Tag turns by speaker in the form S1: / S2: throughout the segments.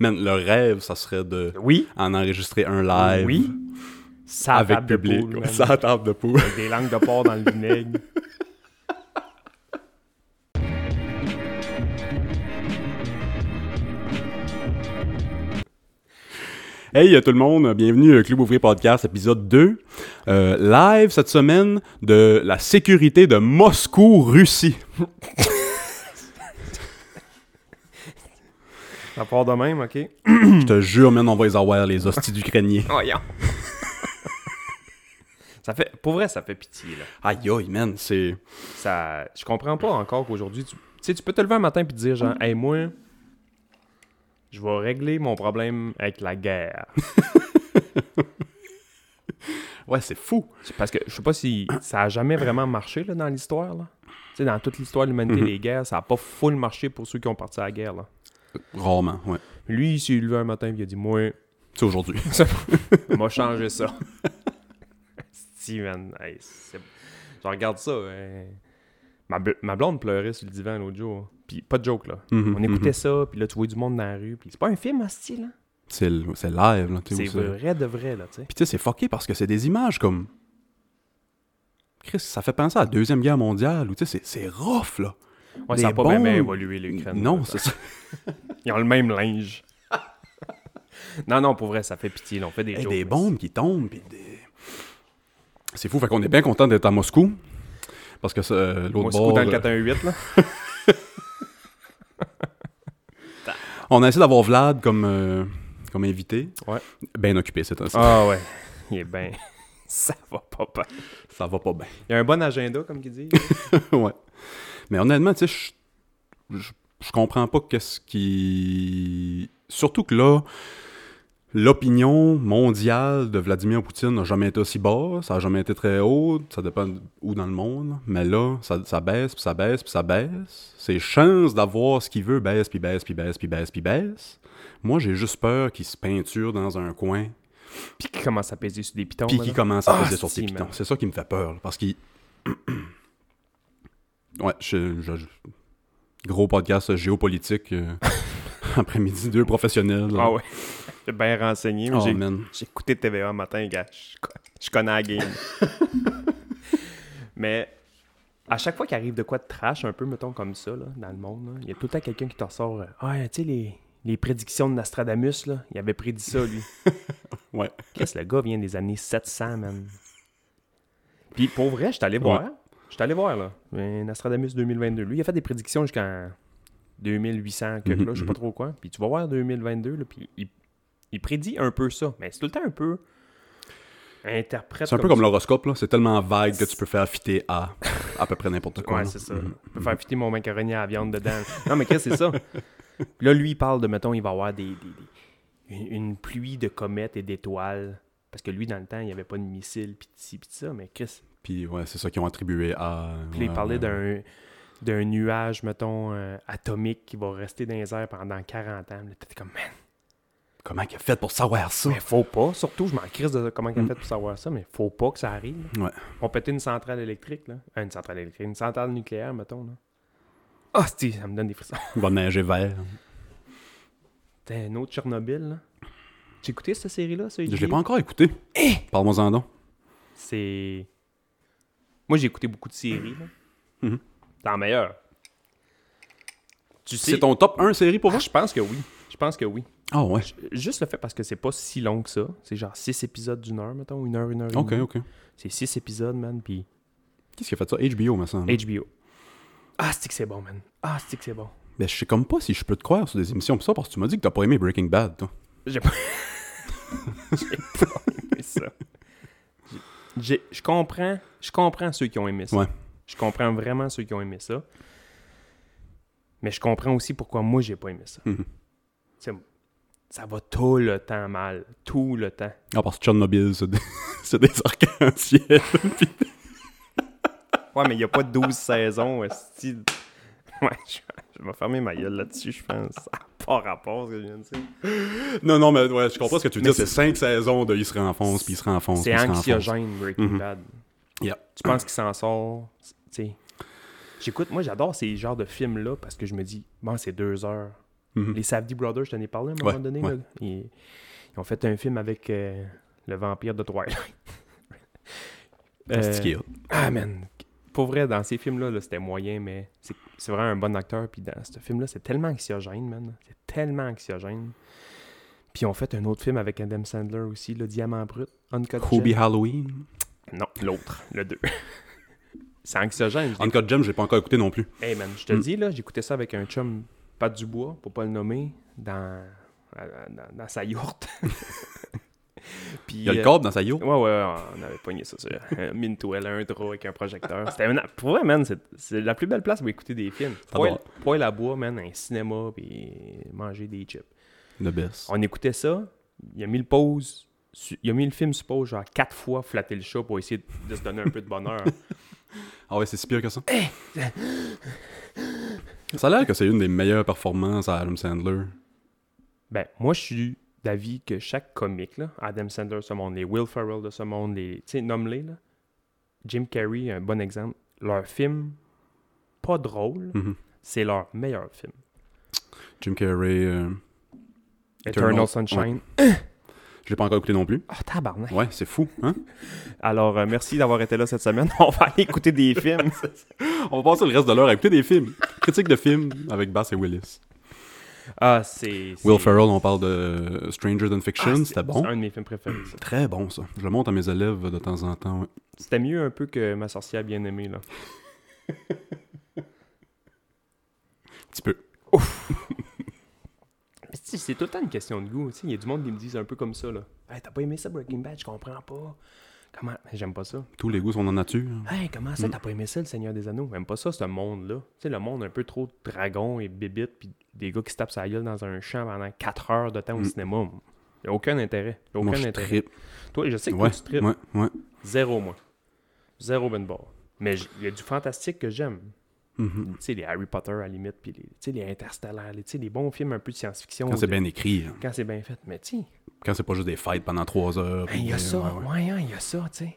S1: Man, le rêve, ça serait de
S2: Oui.
S1: en enregistrer un live
S2: Oui. Ça
S1: avec
S2: table de
S1: public.
S2: poule,
S1: ça à table de poule.
S2: Avec des langues de porc dans le vinaigre.
S1: Hey tout le monde, bienvenue au Club Ouvrier Podcast, épisode 2. Euh, live cette semaine de la sécurité de Moscou, Russie.
S2: Ça part de même, OK?
S1: Je te jure, man, on va les avoir, les hosties d'Ukrainiens.
S2: Voyons. ça fait... Pour vrai, ça fait pitié, là.
S1: Aïe aïe, man, c'est...
S2: Ça... Je comprends pas encore qu'aujourd'hui... Tu... tu sais, tu peux te lever un matin et te dire, genre, « Hey, moi, je vais régler mon problème avec la guerre.
S1: Ouais, c'est fou. »
S2: Parce que je sais pas si ça a jamais vraiment marché, là, dans l'histoire, là. Tu sais, dans toute l'histoire de l'humanité,
S1: Mhm.
S2: les guerres, ça a pas full marché pour ceux qui ont parti à la guerre, là.
S1: Rarement, ouais.
S2: Lui, il s'est levé un matin et il a dit, « Moi,
S1: C'est aujourd'hui.
S2: On m'a changé ça. man. Hey, je regarde ça. hein. Ma, bl- ma blonde pleurait sur le divan l'autre jour. Puis pas de joke, là.
S1: Mhm,
S2: On écoutait
S1: mhm.
S2: ça, puis là, tu vois du monde dans la rue. Puis c'est pas un film, hostie, là?
S1: C'est live, là.
S2: C'est vrai de vrai, là, tu sais.
S1: Puis tu sais, c'est fucké parce que c'est des images comme... Chris, ça fait penser à la Deuxième Guerre mondiale, où tu sais, c'est- c'est rough, là.
S2: Ouais,
S1: Des
S2: ça a pas bien
S1: bombes?
S2: évolué, l'Ukraine.
S1: Non, c'est ça.
S2: Ils ont le même linge. non, non, pour vrai, ça fait pitié, là. On fait des
S1: Hey,
S2: jokes.
S1: des
S2: mais
S1: bombes qui tombent, des... C'est fou, fait qu'on est bien content d'être à Moscou. Parce que euh, l'autre
S2: Moscou
S1: bord...
S2: dans le
S1: euh,
S2: 418, là.
S1: On a essayé d'avoir Vlad comme, euh, comme invité.
S2: Ouais.
S1: Bien occupé, c'est un
S2: Ah ouais. Il est bien... Ça va pas bien.
S1: Ça va pas bien.
S2: Il y a un bon agenda, comme qu'il dit.
S1: ouais. Mais honnêtement, tu sais, je- comprends pas qu'est-ce qui... Surtout que là, l'opinion mondiale de Vladimir Poutine n'a jamais été aussi bas, ça a jamais été très haut, ça dépend où dans le monde, mais là, ça, ça baisse, puis ça baisse, puis ça baisse. Ses chances d'avoir ce qu'il veut baissent, puis baissent, puis baissent, puis baissent, puis baissent. Moi, j'ai juste peur qu'il se peinture dans un coin,
S2: Puis qui commence à peser sur des pitons.
S1: puis qu'il commence à
S2: Ah,
S1: peser sur
S2: si,
S1: pitons. C'est ça qui me fait peur, là, parce qu'il... ouais, je, je- je- Gros podcast géopolitique, euh, après-midi, deux professionnels.
S2: Ah ouais. J'ai bien renseigné.
S1: Oh,
S2: j'ai, écouté TVA un matin, gars. Je, je connais la game. mais à chaque fois qu'il arrive de quoi de trash, un peu, mettons, comme ça, là, dans le monde, il y a tout le temps quelqu'un qui te ressort euh, Ah, tu sais, les, les prédictions de Nostradamus, là, il avait prédit ça, lui.
S1: Ouais.
S2: Qu'est-ce le gars vient des années 700, man. Puis pour vrai, je suis allé voir. Je suis allé voir, là. euh, Nostradamus 2022. Lui, il a fait des prédictions jusqu'en 2800, quelque là, je sais pas trop quoi. Puis tu vas voir 2022, là, puis il, il prédit un peu ça. Mais c'est tout le temps un peu interprète.
S1: C'est un peu comme l'horoscope, là. C'est tellement vague que tu peux faire fitter à à peu près n'importe quoi.
S2: Ouais, c'est ça. Je peux faire fitter mon macaroni à la viande dedans. non, mais qu'est-ce que c'est ça? Là, lui, il parle de, mettons, il va y avoir des, des- des- une, une pluie de comètes et d'étoiles. Parce que lui, dans le temps, il n'y avait pas de missiles, pis de ci, pis de ça. Mais Chris,
S1: Puis ouais, c'est ça qu'ils ont attribué à.
S2: Puis là, il
S1: ouais,
S2: parlait
S1: ouais, ouais.
S2: d'un d'un nuage, mettons, euh, atomique qui va rester dans les airs pendant 40 ans. T'étais comme, man,
S1: Comment qu'il a fait pour savoir ça?
S2: mais faut pas. Surtout, je m'en crise de comment il a
S1: Mm.
S2: fait pour savoir ça, mais faut pas que ça arrive.
S1: Ouais.
S2: On pétait une centrale électrique, là. Euh, une centrale électrique, une centrale nucléaire, mettons, là. Ah, c'est ça me donne des frissons.
S1: Il va neiger vert.
S2: T'as un autre Tchernobyl, là. Tu écouté cette série-là, ça?
S1: Je l'ai pas encore écouté. Parle-moi-en donc.
S2: C'est... Moi, j'ai écouté beaucoup de séries, là. C'est la meilleure. Tu sais...
S1: C'est ton top 1 série pour
S2: Ah,
S1: vous?
S2: je pense que oui. Je pense que oui.
S1: Ah ouais.
S2: Juste le fait parce que c'est pas si long que ça. C'est genre 6 épisodes d'une heure, mettons, une heure, une heure. et
S1: Ok,
S2: demie.
S1: ok.
S2: C'est 6 épisodes, man, puis
S1: Qu'est-ce qui a fait ça? HBO, me semble.
S2: HBO. Ah, c'est que c'est bon, man. Ah, c'est que c'est bon.
S1: Ben, je sais comme pas si je peux te croire sur des émissions comme ça, parce que tu m'as dit que t'as pas aimé Breaking Bad, toi.
S2: J'ai pas... J'ai pas aimé ça. Je comprends, je comprends ceux qui ont aimé ça.
S1: Ouais.
S2: Je comprends vraiment ceux qui ont aimé ça. Mais je comprends aussi pourquoi moi, j'ai pas aimé ça.
S1: Mhm.
S2: Ça va tout le temps mal. Tout le temps.
S1: Ah, parce que Tchernobyl, c'est des, des arcs-en-ciel. Puis-
S2: Ouais, mais il n'y a pas 12 saisons. Ouais, je, je vais fermer ma gueule là-dessus, je pense. Pas rapport, ce que je viens de dire.
S1: non, non, mais ouais, je comprends ce que tu veux dire. C'est cinq saisons de il se renfonce, puis il se renfonce.
S2: C'est anxiogène, Breaking
S1: Mhm.
S2: Bad.
S1: Yeah.
S2: Tu penses qu'il s'en sort? Tu sais? J'écoute, moi, j'adore ces genres de films-là parce que je me dis, bon, c'est deux heures.
S1: Mhm.
S2: Les Safdie Brothers, je t'en ai parlé à un moment
S1: Ouais,
S2: donné.
S1: ouais.
S2: là. Ils, ils ont fait un film avec euh, le vampire de Twilight. Euh, ah, man. Pour vrai, dans ces films-là, là, c'était moyen, mais c'est vraiment un bon acteur. Puis dans ce film-là, c'est tellement anxiogène, man. C'est tellement anxiogène. Puis ont fait un autre film avec Adam Sandler aussi, le Diamant Brut, Uncut Gem.
S1: Halloween.
S2: Non, l'autre, le 2. c'est anxiogène. je
S1: Uncut Gem, j'ai pas encore écouté non plus.
S2: Hey man, je te le
S1: Mm.
S2: dis, là, j'écoutais ça avec un chum, Pat Dubois, pour pas le nommer, dans, dans, dans sa yourte. Puis,
S1: Il y a le
S2: euh,
S1: corps dans sa yo.
S2: Ouais, ouais, on avait pogné ça sur un mine toile, un drap avec un projecteur. C'était une... Pour vrai, man, c'est, la plus belle place pour écouter des films. Poil, poil à bois, man, un cinéma, puis manger des chips.
S1: Le best.
S2: On écoutait ça, il a mis le pause, su- il a mis le film sur pause genre quatre fois, flatter le chat pour essayer de, de se donner un peu de bonheur.
S1: Ah ouais, c'est si pire que ça.
S2: Eh!
S1: ça a l'air que c'est une des meilleures performances à Adam Sandler.
S2: Ben, moi, je suis d'avis que chaque comique, là, Adam Sandler de ce monde, les Will Ferrell de ce monde, les, tu sais, nomme-les, là. Jim Carrey, un bon exemple. Leur film, pas drôle,
S1: Mhm.
S2: c'est leur meilleur film.
S1: Jim Carrey. euh,
S2: Eternal,
S1: Eternal-
S2: Sunshine.
S1: Je l'ai pas encore écouté non plus.
S2: Ah, tabarnak.
S1: Ouais, c'est fou, hein?
S2: Alors, euh, merci d'avoir été là cette semaine. On va aller écouter des films.
S1: On va passer le reste de l'heure à écouter des films. Critique de films avec Bass et Willis.
S2: Ah, c'est... c'est-
S1: Will Ferrell, on parle de Stranger Than
S2: Ah,
S1: Fiction,
S2: c'est-
S1: c'était
S2: C'est
S1: bon.
S2: un de mes films préférés, ça.
S1: Très bon, ça. Je le montre à mes élèves de temps en temps, ouais.
S2: C'était mieux un peu que Ma sorcière bien-aimée, là.
S1: Un petit peu.
S2: Sais, c'est tout le temps une question de goût. tu sais. Il y a du monde qui me disent un peu comme ça, là. Hey, t'as pas aimé ça, Breaking Bad? Je comprends pas. Comment? J'aime pas ça.
S1: Tous les goûts sont en nature.
S2: Hey, comment
S1: Mm.
S2: ça, t'as pas aimé ça, le Seigneur des Anneaux? Même pas ça, ce monde-là. Tu sais, le monde un peu trop dragon et bibite, puis des gars qui se tapent sa gueule dans un champ pendant 4 heures de temps au
S1: Mm.
S2: cinéma. Y a aucun intérêt. Y a aucun
S1: Moi, je
S2: intérêt. Toi, je sais que
S1: Ouais,
S2: tu tripes.
S1: ouais, ouais.
S2: Zéro, moi. Zéro ben bord. Mais il y a du fantastique que j'aime.
S1: Mhm.
S2: Tu sais, les Harry Potter à la limite, puis les, les Interstellaires, les, les bons films un peu de science-fiction.
S1: Quand c'est bien écrit. hein.
S2: Quand c'est bien fait. Mais tu
S1: Quand c'est pas juste des fights pendant trois heures.
S2: Ben, Il y a ça,
S1: ouais,
S2: hein, il y a ça, tu sais.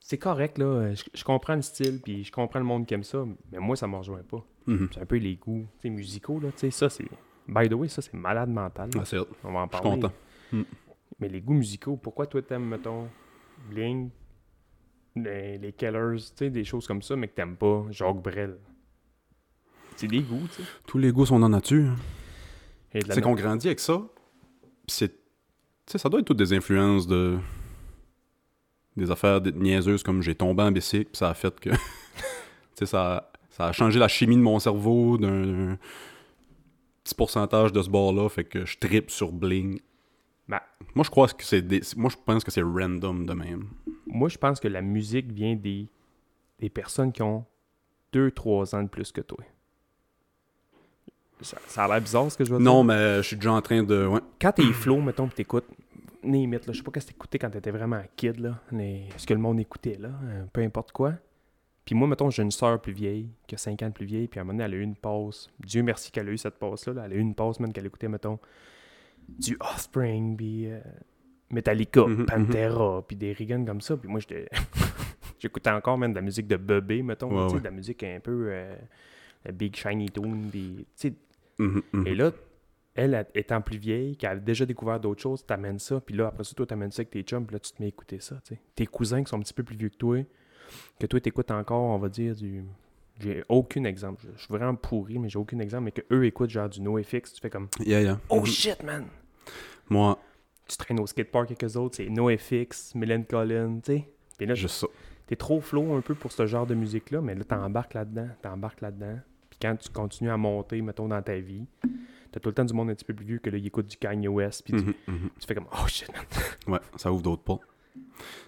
S2: C'est correct, là. Je, je comprends le style, puis je comprends le monde qui aime ça, mais moi, ça me rejoint pas.
S1: Mhm.
S2: C'est un peu les goûts musicaux, là. Tu sais, ça, c'est. By the way, ça, c'est malade mental.
S1: Ah, c'est.
S2: On va en
S1: Je suis
S2: parler.
S1: content.
S2: Mais les goûts musicaux, pourquoi toi, t'aimes, mettons, Bling, les, les Kellers, tu sais, des choses comme ça, mais que t'aimes pas Jacques Brel? C'est des goûts, tu sais.
S1: Tous les goûts sont en nature. hein. C'est qu'on grandit avec ça. C'est. Tu sais, ça doit être toutes des influences de. Des affaires niaiseuses comme j'ai tombé en bicycle, puis ça a fait que. tu sais, ça, ça a changé la chimie de mon cerveau d'un d'un petit pourcentage de ce bord-là, fait que je tripe sur Bling.
S2: Ben.
S1: Moi, je crois que c'est des... Moi, je pense que c'est random de même.
S2: Moi, je pense que la musique vient des, des personnes qui ont 2-3 ans de plus que toi. Ça, ça a l'air bizarre ce que je veux dire.
S1: Non, mais je suis déjà en train de. Ouais.
S2: Quand t'es flow, mettons, pis t'écoutes, it, là, je sais pas qu'est-ce que t'écoutais quand t'étais vraiment kid, là, les- ce que le monde écoutait, là, euh, peu importe quoi. Puis moi, mettons, j'ai une sœur plus vieille, qui a 5 ans de plus vieille, puis à un moment donné, elle a eu une pause. Dieu merci qu'elle a eu cette pause-là. là. Elle a eu une pause, même, qu'elle écoutait, mettons, du Offspring, puis euh, Metallica,
S1: Mhm,
S2: Pantera, puis des riganes comme ça. Puis moi, j'étais... J'écoutais encore, même, de la musique de Bebé, mettons,
S1: Ouais, ouais.
S2: de la musique un peu... euh, la Big Shiny Tune, des...
S1: Mhm, mhm.
S2: et là, elle, étant plus vieille, qui a déjà découvert d'autres choses, t'amènes ça, puis là, après ça, toi, t'amènes ça avec tes chums, puis là, tu te mets à écouter ça. Tes cousins qui sont un petit peu plus vieux que toi, que toi, t'écoutes encore, on va dire, du... J'ai aucun exemple. Je, suis vraiment pourri, mais j'ai aucun exemple, mais que eux écoutent genre du NoFX, tu fais comme
S1: Yeah, yeah.
S2: « Oh
S1: Mhm.
S2: shit, man!
S1: Moi, »
S2: Tu traînes au skatepark avec eux autres, c'est NoFX, Mylène Collin, tu sais. Puis là,
S1: juste ça.
S2: t'es trop flow un peu pour ce genre de musique-là, mais là, t'embarques là-dedans, t'embarques là-dedans. Puis quand tu continues à monter, mettons, dans ta vie, t'as tout le temps du monde un petit peu plus vieux que là, il écoute du Kanye West, puis tu-
S1: Mhm, mhm.
S2: tu fais comme « Oh shit, man! »
S1: Ouais, ça ouvre d'autres pas. Tu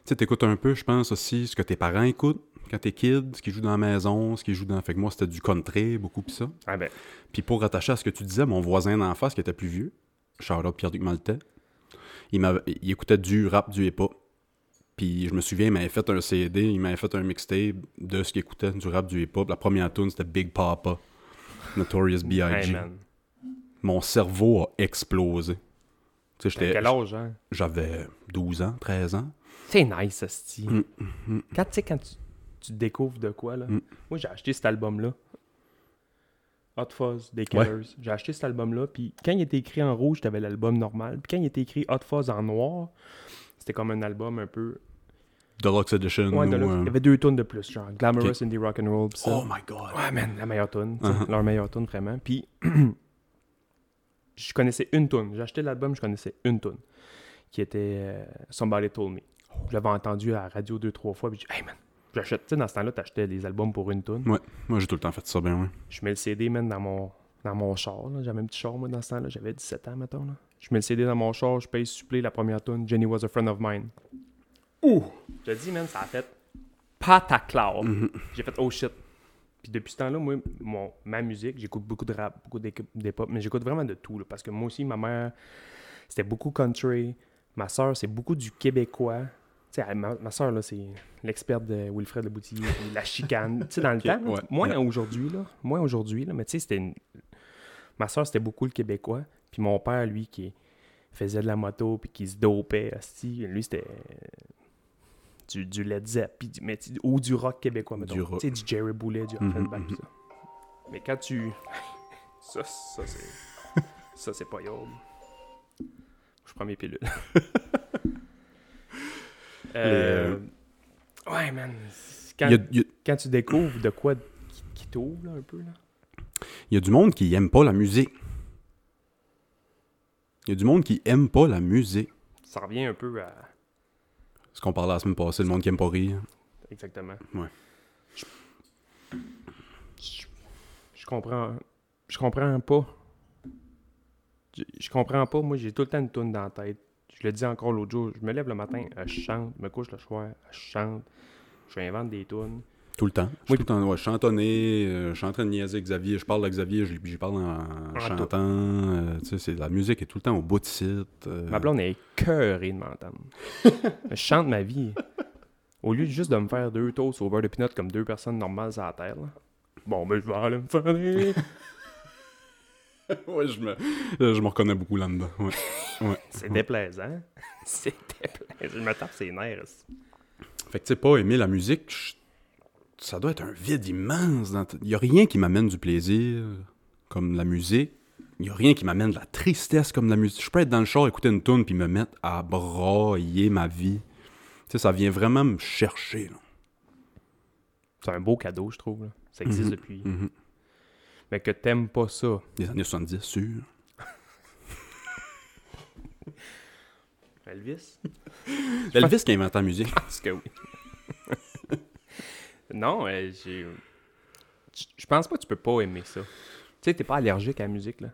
S1: sais, t'écoutes un peu, je pense aussi, ce que tes parents écoutent quand t'es kid, ce qu'ils jouent dans la maison, ce qu'ils jouent dans. Fait que moi, c'était du country, beaucoup pis ça.
S2: Ah ben,
S1: Puis pour rattacher à ce que tu disais, mon voisin d'en face, qui était plus vieux, Charlotte Pierre-Duc Maltais, il, il écoutait du rap, du hip-hop. Puis je me souviens, il m'avait fait un CD, il m'avait fait un mixtape de ce qu'il écoutait, du rap, du hip-hop. La première tune c'était Big Papa, Notorious B.I.G.
S2: hey.
S1: Mon cerveau a explosé. Tu sais,
S2: quel âge, hein?
S1: j'avais 12 ans, 13 ans.
S2: C'est nice, ce
S1: Mm, mm.
S2: Quand, tu sais, quand tu, tu découvres de quoi, là.
S1: Mm.
S2: Moi, j'ai acheté cet album-là. Hot Fuzz des Killers. J'ai acheté cet album-là, puis quand il était écrit en rouge, t'avais l'album normal. Puis quand il était écrit Hot Fuzz en noir, c'était comme un album un peu.
S1: Deluxe Edition.
S2: Ouais,
S1: ou,
S2: Deluxe.
S1: euh,
S2: Il y avait deux tunes de plus, genre Glamorous Indie Rock and Roll. pis ça.
S1: Oh my god.
S2: Ouais, man, la meilleure tune.
S1: Uh-huh.
S2: Leur meilleure tune, vraiment. Puis, je connaissais une tune. J'ai acheté l'album, je connaissais une tune. Qui était euh, Somebody Told Me. Je l'avais entendu à la radio deux, trois fois. Puis, j'ai dit, hey, man, j'achète. Tu sais, dans ce temps-là, t'achetais des albums pour une tune.
S1: Ouais, moi j'ai tout le temps fait ça bien, ouais.
S2: Je mets le CD, man, dans mon, dans mon char. J'avais un petit char, moi, dans ce temps-là. J'avais 17 ans, mettons. Là. Je mets le CD dans mon char, je paye supplé la première tune. Jenny was a friend of mine. Ouh! Je te dis, man, ça a fait pataclard.
S1: Mhm.
S2: J'ai fait oh shit. Puis depuis ce temps-là, moi, mon, ma musique, j'écoute beaucoup de rap, beaucoup d'hip-hop, mais j'écoute vraiment de tout. là, parce que moi aussi, ma mère, c'était beaucoup country. Ma soeur, c'est beaucoup du québécois. Tu sais, ma, ma soeur, là, c'est l'experte de Wilfred Le Boutillier, la chicane. tu sais, dans le temps, là,
S1: ouais,
S2: moins
S1: ouais.
S2: aujourd'hui, là. Moins aujourd'hui, là. Mais tu sais, c'était une... Ma soeur, c'était beaucoup le québécois. Puis mon père, lui, qui faisait de la moto, puis qui se dopait, asti, lui, c'était du, du Led Zepp, mais ou du rock québécois, mettons.
S1: Du rock.
S2: Du Jerry Boulet, du
S1: Mhm,
S2: Offenbach,
S1: mhm.
S2: tout ça. Mais quand tu... Ça, ça, c'est... ça, c'est pas yob. Je prends mes pilules. Euh, Ouais, man. Quand,
S1: Il y a, il y a-
S2: quand tu découvres de quoi qui, qui t'ouvre, là, un peu, là.
S1: il y a du monde qui aime pas la musique. Il y a du monde qui aime pas la musique.
S2: Ça revient un peu à...
S1: Ce qu'on parlait la semaine passée, le monde qui aime pas rire.
S2: Exactement.
S1: Ouais.
S2: Je, je- je comprends. Je comprends pas. Je, je comprends pas. Moi, j'ai tout le temps une toune dans la tête. Je le dis encore l'autre jour. Je me lève le matin, je chante. Je me couche le soir, je chante. Je invente des tunes.
S1: Tout le temps. Je
S2: Oui.
S1: suis tout le temps, ouais, chantonné, euh, je suis en train de niaiser Xavier, je parle avec Xavier, je j'y parle en, chantant. euh, tu sais, c'est- la musique est tout le temps au bout de site. euh,
S2: Ma blonde est écœurée de m'entendre. je chante ma vie. Au lieu de juste de me faire deux toasts au beurre de pinot comme deux personnes normales sur la terre, là. Bon, ben, je vais aller me faire
S1: ouais, je me, je me reconnais beaucoup là-dedans. Ouais. Ouais.
S2: C'est déplaisant. C'est déplaisant. Je me tape ses nerfs.
S1: Fait que tu sais, pas aimer la musique, je- ça doit être un vide immense. dans Il y a rien qui m'amène du plaisir comme la musique. Il y a rien qui m'amène de la tristesse comme la musique. Je peux être dans le char, écouter une tune puis me mettre à brailler ma vie. Tu sais, ça vient vraiment me chercher.
S2: C'est un beau cadeau, je trouve. là. Ça existe
S1: Mhm.
S2: depuis.
S1: Mhm.
S2: Mais que t'aimes pas ça.
S1: Les années 70, sûr.
S2: Elvis?
S1: Elvis qui a inventé la musique.
S2: Parce que oui. Non, euh, j'ai. Je pense pas que tu peux pas aimer ça. Tu sais, t'es pas allergique à la musique, là.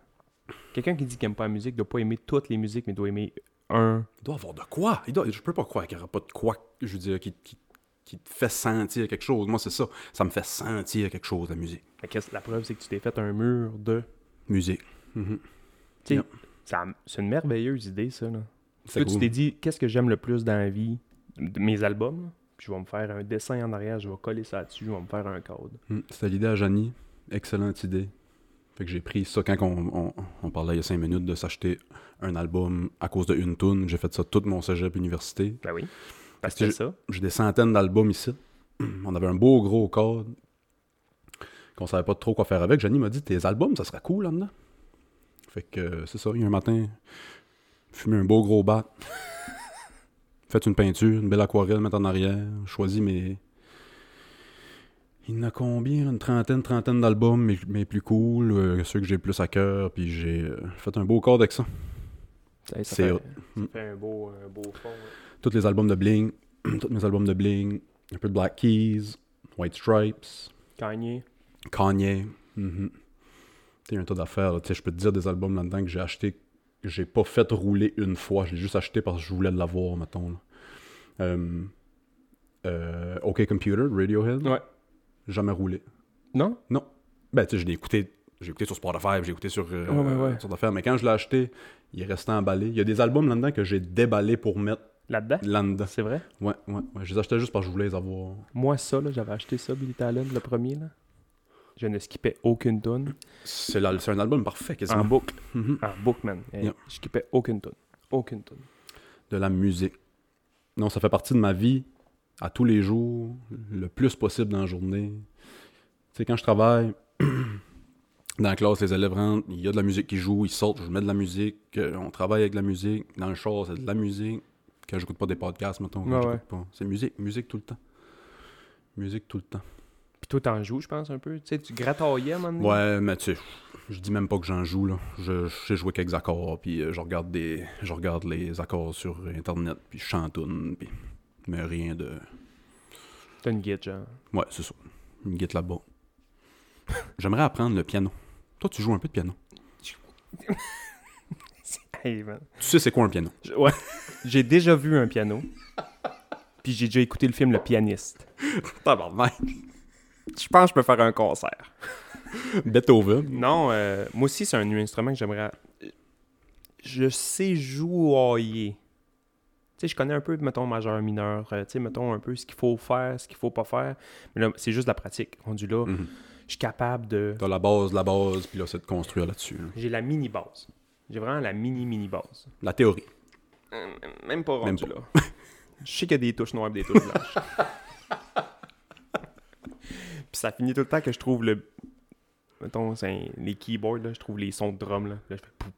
S2: Quelqu'un qui dit qu'il aime pas la musique doit pas aimer toutes les musiques, mais doit aimer un.
S1: Il doit avoir de quoi. Il doit, je peux pas croire qu'il n'y aura pas de quoi, je veux dire, qui, qui, qui te fait sentir quelque chose. Moi, c'est ça. Ça me fait sentir quelque chose, la musique.
S2: Que la preuve, c'est que tu t'es fait un mur de.
S1: Musique. Mhm.
S2: Ça- c'est une merveilleuse idée, ça, là. Tu t'es dit, qu'est-ce que j'aime le plus dans la vie, de mes albums? Puis je vais me faire un dessin en arrière, je vais coller ça dessus, je vais me faire un code.
S1: Mm, C'était l'idée à Janie. Excellente idée. Fait que j'ai pris ça quand on, on- on parlait il y a cinq minutes de s'acheter un album à cause de une tune. J'ai fait ça toute mon cégep université.
S2: Ben oui. Parce
S1: que
S2: ça.
S1: J'ai des centaines d'albums ici. On avait un beau gros code qu'on savait pas trop quoi faire avec. Janie m'a dit tes albums, ça serait cool là-dedans. Fait que euh, c'est ça. Il y a un matin, fumé un beau gros bat. Fait une peinture, une belle aquarelle, mettre en arrière. Choisi mes. Il y en a combien? Une trentaine, trentaine d'albums, mais, mais plus cool, euh, ceux que j'ai plus à cœur. Puis j'ai euh, fait un beau code avec ça.
S2: Ça, ça
S1: C'est
S2: fait,
S1: Mm.
S2: fait un beau, un beau fond. ouais.
S1: tous les albums de Bling, tous mes albums de Bling, un peu de Black Keys, White Stripes,
S2: Kanye.
S1: Kanye. mhm. Tu sais, un tas d'affaires. Je peux te dire des albums là-dedans que j'ai acheté, j'ai pas fait rouler une fois. Je l'ai juste acheté parce que je voulais l'avoir, mettons. là. Euh, euh, OK Computer, Radiohead,
S2: Ouais.
S1: jamais roulé.
S2: Non?
S1: Ben, tu sais, je l'ai écouté. J'ai écouté sur Spotify, j'ai écouté sur, euh,
S2: Ouais, ouais, ouais.
S1: sur d'affaires, mais quand je l'ai acheté, il est resté emballé. Il y a des albums là-dedans que j'ai déballé pour mettre
S2: Là-dedans?
S1: là-dedans.
S2: C'est vrai?
S1: Ouais, ouais, ouais. Je les achetais juste parce que je voulais les avoir.
S2: Moi, ça, là, j'avais acheté ça, Billy Talon, le premier, là. Je ne skippais aucune tune.
S1: C'est un album parfait, quasiment.
S2: En boucle.
S1: Mhm.
S2: En boucle, man.
S1: Yeah.
S2: Je skippais aucune tune. Aucune tune.
S1: De la musique. Non, ça fait partie de ma vie à tous les jours, le plus possible dans la journée. Tu sais, quand je travaille, Dans la classe, les élèves rentrent, il y a de la musique qui joue, ils sortent, je mets de la musique, euh, on travaille avec de la musique. Dans le char, c'est de la musique. Quand j'écoute pas des podcasts, mettons, quand j'écoute
S2: ouais.
S1: pas. C'est musique, musique tout le temps. Musique tout le temps.
S2: Puis toi, t'en joues, je pense, un peu. Tu sais, tu grataillais à un moment donné?
S1: Ouais, mais tu sais, je dis même pas que j'en joue, là. Je je sais jouer quelques accords, puis euh, je regarde des... Je regarde les accords sur Internet, puis je chantonne, puis... Mais rien de...
S2: T'as une guide, genre.
S1: Ouais, c'est ça. Une guitare là-bas. J'aimerais apprendre le piano. Toi, tu joues un peu de piano.
S2: Hey, man.
S1: Tu sais c'est quoi un piano?
S2: Je- Ouais. j'ai déjà vu un piano. Puis j'ai déjà écouté le film Le Pianiste.
S1: Tabarnak.
S2: Je pense que je peux faire un concert.
S1: Beethoven.
S2: Non, euh, moi aussi, c'est un instrument que j'aimerais. Je sais jouer. Tu sais, je connais un peu, mettons, majeur, mineur. euh, tu sais, mettons un peu ce qu'il faut faire, ce qu'il faut pas faire. Mais là, c'est juste la pratique. Rendu là,
S1: Mhm.
S2: je suis capable de.
S1: T'as la base, la base, puis là, c'est de construire là-dessus. là.
S2: J'ai la mini base. J'ai vraiment la mini mini base.
S1: La théorie.
S2: Euh, Même pas
S1: Même
S2: rendu là. Je sais qu'il y a des touches noires et des touches blanches. Puis ça finit tout le temps que je trouve le. Mettons, c'est un- les keyboards, là, je trouve les sons de drum. Là, Là, je fais pou.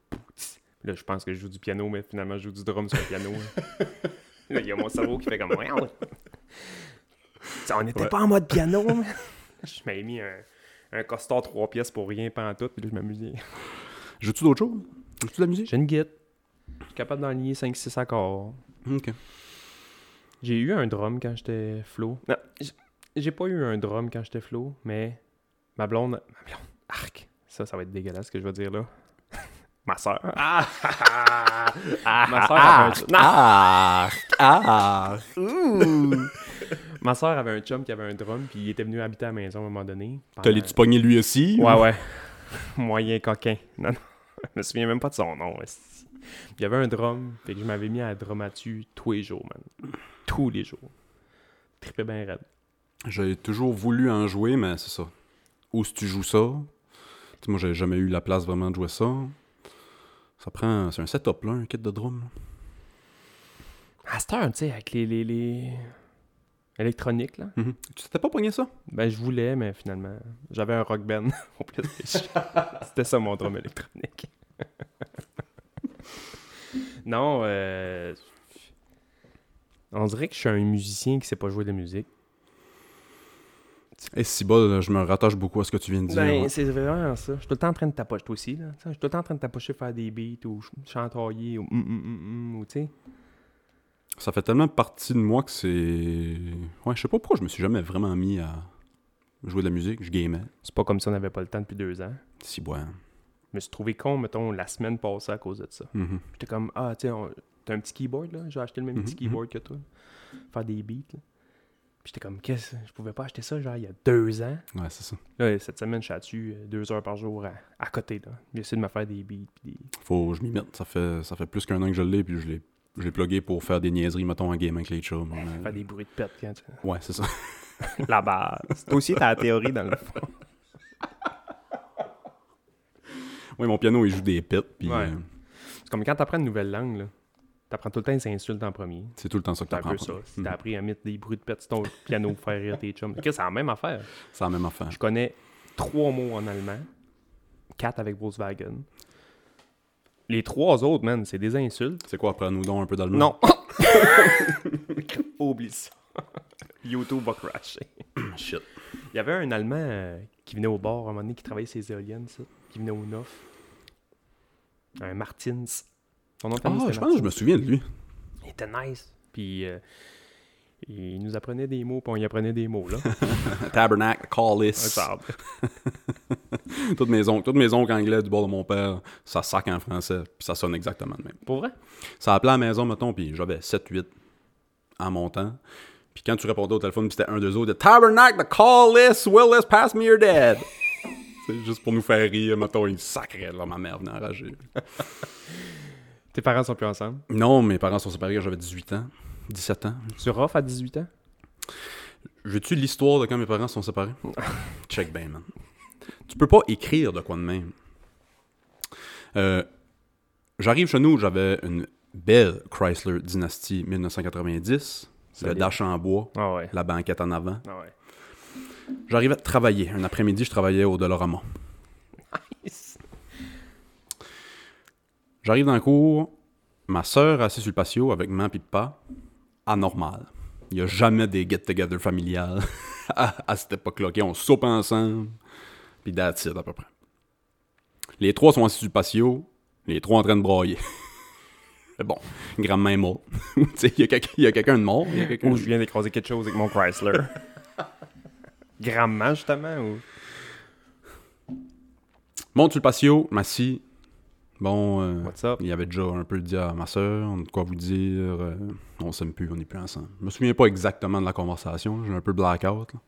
S2: Là, je pense que je joue du piano, mais finalement, je joue du drum sur le piano. là. Là, il y a mon cerveau qui fait comme. On n'était
S1: Ouais.
S2: pas en mode piano, man. Je m'avais mis un, un costard trois pièces pour rien pendant tout, puis là, je m'amusais.
S1: Joues-tu d'autres choses? Joues-tu de la musique?
S2: J'ai une guide. Je suis capable d'enligner 5-6 accords.
S1: Ok.
S2: J'ai eu un drum quand j'étais flow. Non, j'ai pas eu un drum quand j'étais flow, mais ma blonde. Ma blonde. Arc. Ça, ça va être dégueulasse ce que je vais dire là. ma soeur.
S1: Ah!
S2: ma soeur avait un chum.
S1: Ah! Ah!
S2: Ma soeur avait un chum qui avait un drum, puis il était venu habiter à la maison à un moment donné.
S1: T'as
S2: pendant-
S1: les-tu pogné lui aussi?
S2: Ouais, ouais. Moyen coquin. Non, non. Je me souviens même pas de son nom. Il y avait un drum, fait que je m'avais mis à drum dessus tous les jours, man. Tous les jours. Trippé bien raide.
S1: J'ai toujours voulu en jouer, mais c'est ça. Où si tu joues ça? Moi, j'ai jamais eu la place vraiment de jouer ça. Ça prend... C'est un setup, là, un kit de drum.
S2: À cette heure, tu sais, avec les, les, les... électroniques, là.
S1: Mhm. Tu t'étais pas pogné ça?
S2: Ben, je voulais, mais finalement, j'avais un rock band au PlayStation. C'était ça mon drum électronique. non, euh... on dirait que je suis un musicien qui sait pas jouer de musique.
S1: Et si bas, je me rattache beaucoup à ce que tu viens de dire.
S2: Ben,
S1: ouais.
S2: c'est vraiment ça. Je suis tout le temps en train de tapocher, toi aussi, là. Je suis tout le temps en train de tapocher, faire des beats, ou ch- chantoyer, ou hum, hum, hum, hum, ou.
S1: Ça fait tellement partie de moi que c'est... Ouais, je sais pas pourquoi je me suis jamais vraiment mis à jouer de la musique. Je gamais.
S2: C'est pas comme si on n'avait pas le temps depuis deux ans.
S1: Si, ouais.
S2: Je me suis trouvé con, mettons, la semaine passée à cause de ça.
S1: Mhm.
S2: J'étais comme, ah, tu sais, on- t'as un petit keyboard, là? J'ai acheté le même
S1: Mhm,
S2: petit keyboard que toi. Faire des beats, là. J'étais comme, qu'est-ce je pouvais pas acheter ça, genre, il y a deux ans.
S1: Ouais, c'est ça.
S2: Là, cette semaine, je suis là-dessus euh, deux heures par jour à, à côté, là. J'essaie de me faire des beats, des...
S1: Faut que je m'y mette. Ça fait, ça fait plus qu'un an que je l'ai, puis je l'ai, je l'ai plugué pour faire des niaiseries, mettons, en game avec les chums. mais-
S2: faire des bruits de pète quand tu...
S1: Ouais, c'est ça.
S2: La base. Toi aussi, t'as la théorie dans le fond.
S1: Ouais, mon piano, il joue des pets, puis
S2: Ouais.
S1: euh,
S2: C'est comme quand t'apprends une nouvelle langue, là. T'apprends tout le temps les insultes en premier.
S1: c'est tout le temps ça que
S2: C'est un
S1: t'apprends.
S2: peu ça. Si
S1: Mhm.
S2: t'as appris à mettre des bruits de pète sur ton piano pour faire rire tes chums. C'est la même affaire.
S1: C'est la même affaire.
S2: Je connais trois mots en allemand, quatre avec Volkswagen. Les trois autres, man, c'est des insultes.
S1: C'est quoi, apprends-nous donc un peu d'allemand?
S2: Non. Oublie ça. YouTube va crasher.
S1: Shit.
S2: Il y avait un Allemand euh, qui venait au bord à un moment donné, qui travaillait ses éoliennes, ça, qui venait au Neuf. Un Martins. Son nom de famille,
S1: Ah, je pense que je me souviens de lui.
S2: Il était nice. Puis euh, il nous apprenait des mots, puis on y apprenait des mots, là.
S1: Tabernacle, Callis.
S2: Ça,
S1: toutes, mes oncles, toutes mes oncles anglais du bord de mon père, ça sac en français, puis ça sonne exactement de même.
S2: Pour vrai?
S1: Ça appelait à la maison, mettons, puis j'avais 7-8 en montant. Puis quand tu répondais au téléphone, c'était un, deux autres, de Tabernacle, the Callis, Willis, pass me your dead? C'est juste pour nous faire rire, mettons, il sacrait, là, ma mère venait enrager.
S2: Tes parents sont plus ensemble?
S1: Non, mes parents sont séparés quand j'avais 18 ans, 17 ans.
S2: Tu rough à 18 ans?
S1: Veux-tu l'histoire de quand mes parents sont séparés? Check ben, man. Tu peux pas écrire de quoi de même. Euh, J'arrive chez nous, j'avais une belle Chrysler Dynasty 1990, le dash en bois,
S2: Ah ouais.
S1: la banquette en avant.
S2: Ah ouais.
S1: J'arrivais à travailler. Un après-midi, je travaillais au Dolorama. J'arrive dans le cours, ma soeur assise sur le patio avec maman et papa, anormal. Il n'y a jamais des get-together familiales à, à cette époque-là. On soupe ensemble, puis that's it à peu près. Les trois sont assis sur le patio, les trois en train de broyer. Mais bon, grand-main est sais, Il y a quelqu'un de mort.
S2: Ou je viens d'écraser quelque chose avec mon Chrysler. Grandement, justement, ou...
S1: Monte sur le patio, m'assis. Bon, euh,
S2: What's up?
S1: il y avait déjà un peu dit à ma soeur, on a de quoi vous dire, euh, on s'aime plus, on n'est plus ensemble. Je me souviens pas exactement de la conversation, j'ai un peu blackout. là.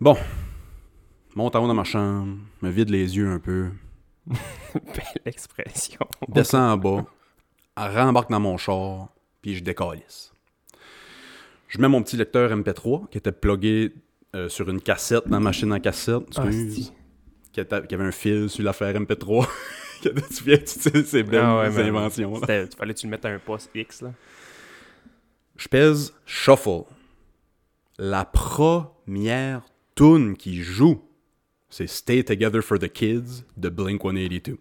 S1: Bon, monte en haut dans ma chambre, me vide les yeux un peu,
S2: Belle expression.
S1: descends en bas, rembarque dans mon char, puis je décalisse. Je mets mon petit lecteur MP3 qui était plugué euh, sur une cassette dans la machine à cassette. Excuse. Qui, avait un fil sur l'affaire MP3. tu tu sais, ces belles
S2: Ah ouais, man.
S1: inventions.
S2: C'était- Fallait que tu le mettes à un poste X, là.
S1: Je pèse Shuffle. La première tune qui joue, c'est Stay Together for the Kids de Blink 182.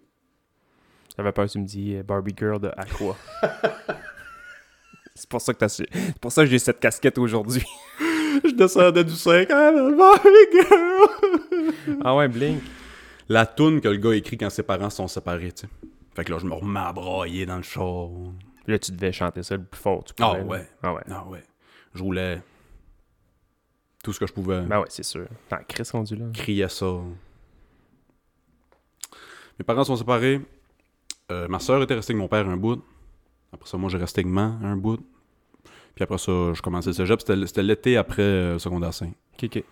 S2: J'avais peur que tu me dis euh, Barbie Girl de Aqua. c'est pour ça que t'as su- C'est pour ça que j'ai cette casquette aujourd'hui.
S1: Je descendais du 5 ah, Barbie girl.
S2: ah ouais, Blink.
S1: La tune que le gars écrit quand ses parents sont séparés, tu sais. Fait que là, je me remets à brailler dans le char.
S2: Là, tu devais chanter ça le plus fort. Tu
S1: Ah
S2: pouvais, là.
S1: ouais.
S2: Ah ouais.
S1: Ah ouais. Je roulais tout ce que je pouvais.
S2: Ben ouais, c'est sûr. T'as Chris rendu là.
S1: criait ça. Mes parents sont séparés. Euh, ma soeur était restée avec mon père un bout. Après ça, moi, j'ai resté avec maman un bout. Puis après ça, je commençais le cégep. C'était c'était l'été après euh, secondaire 5.
S2: Ok, ok.
S1: Puis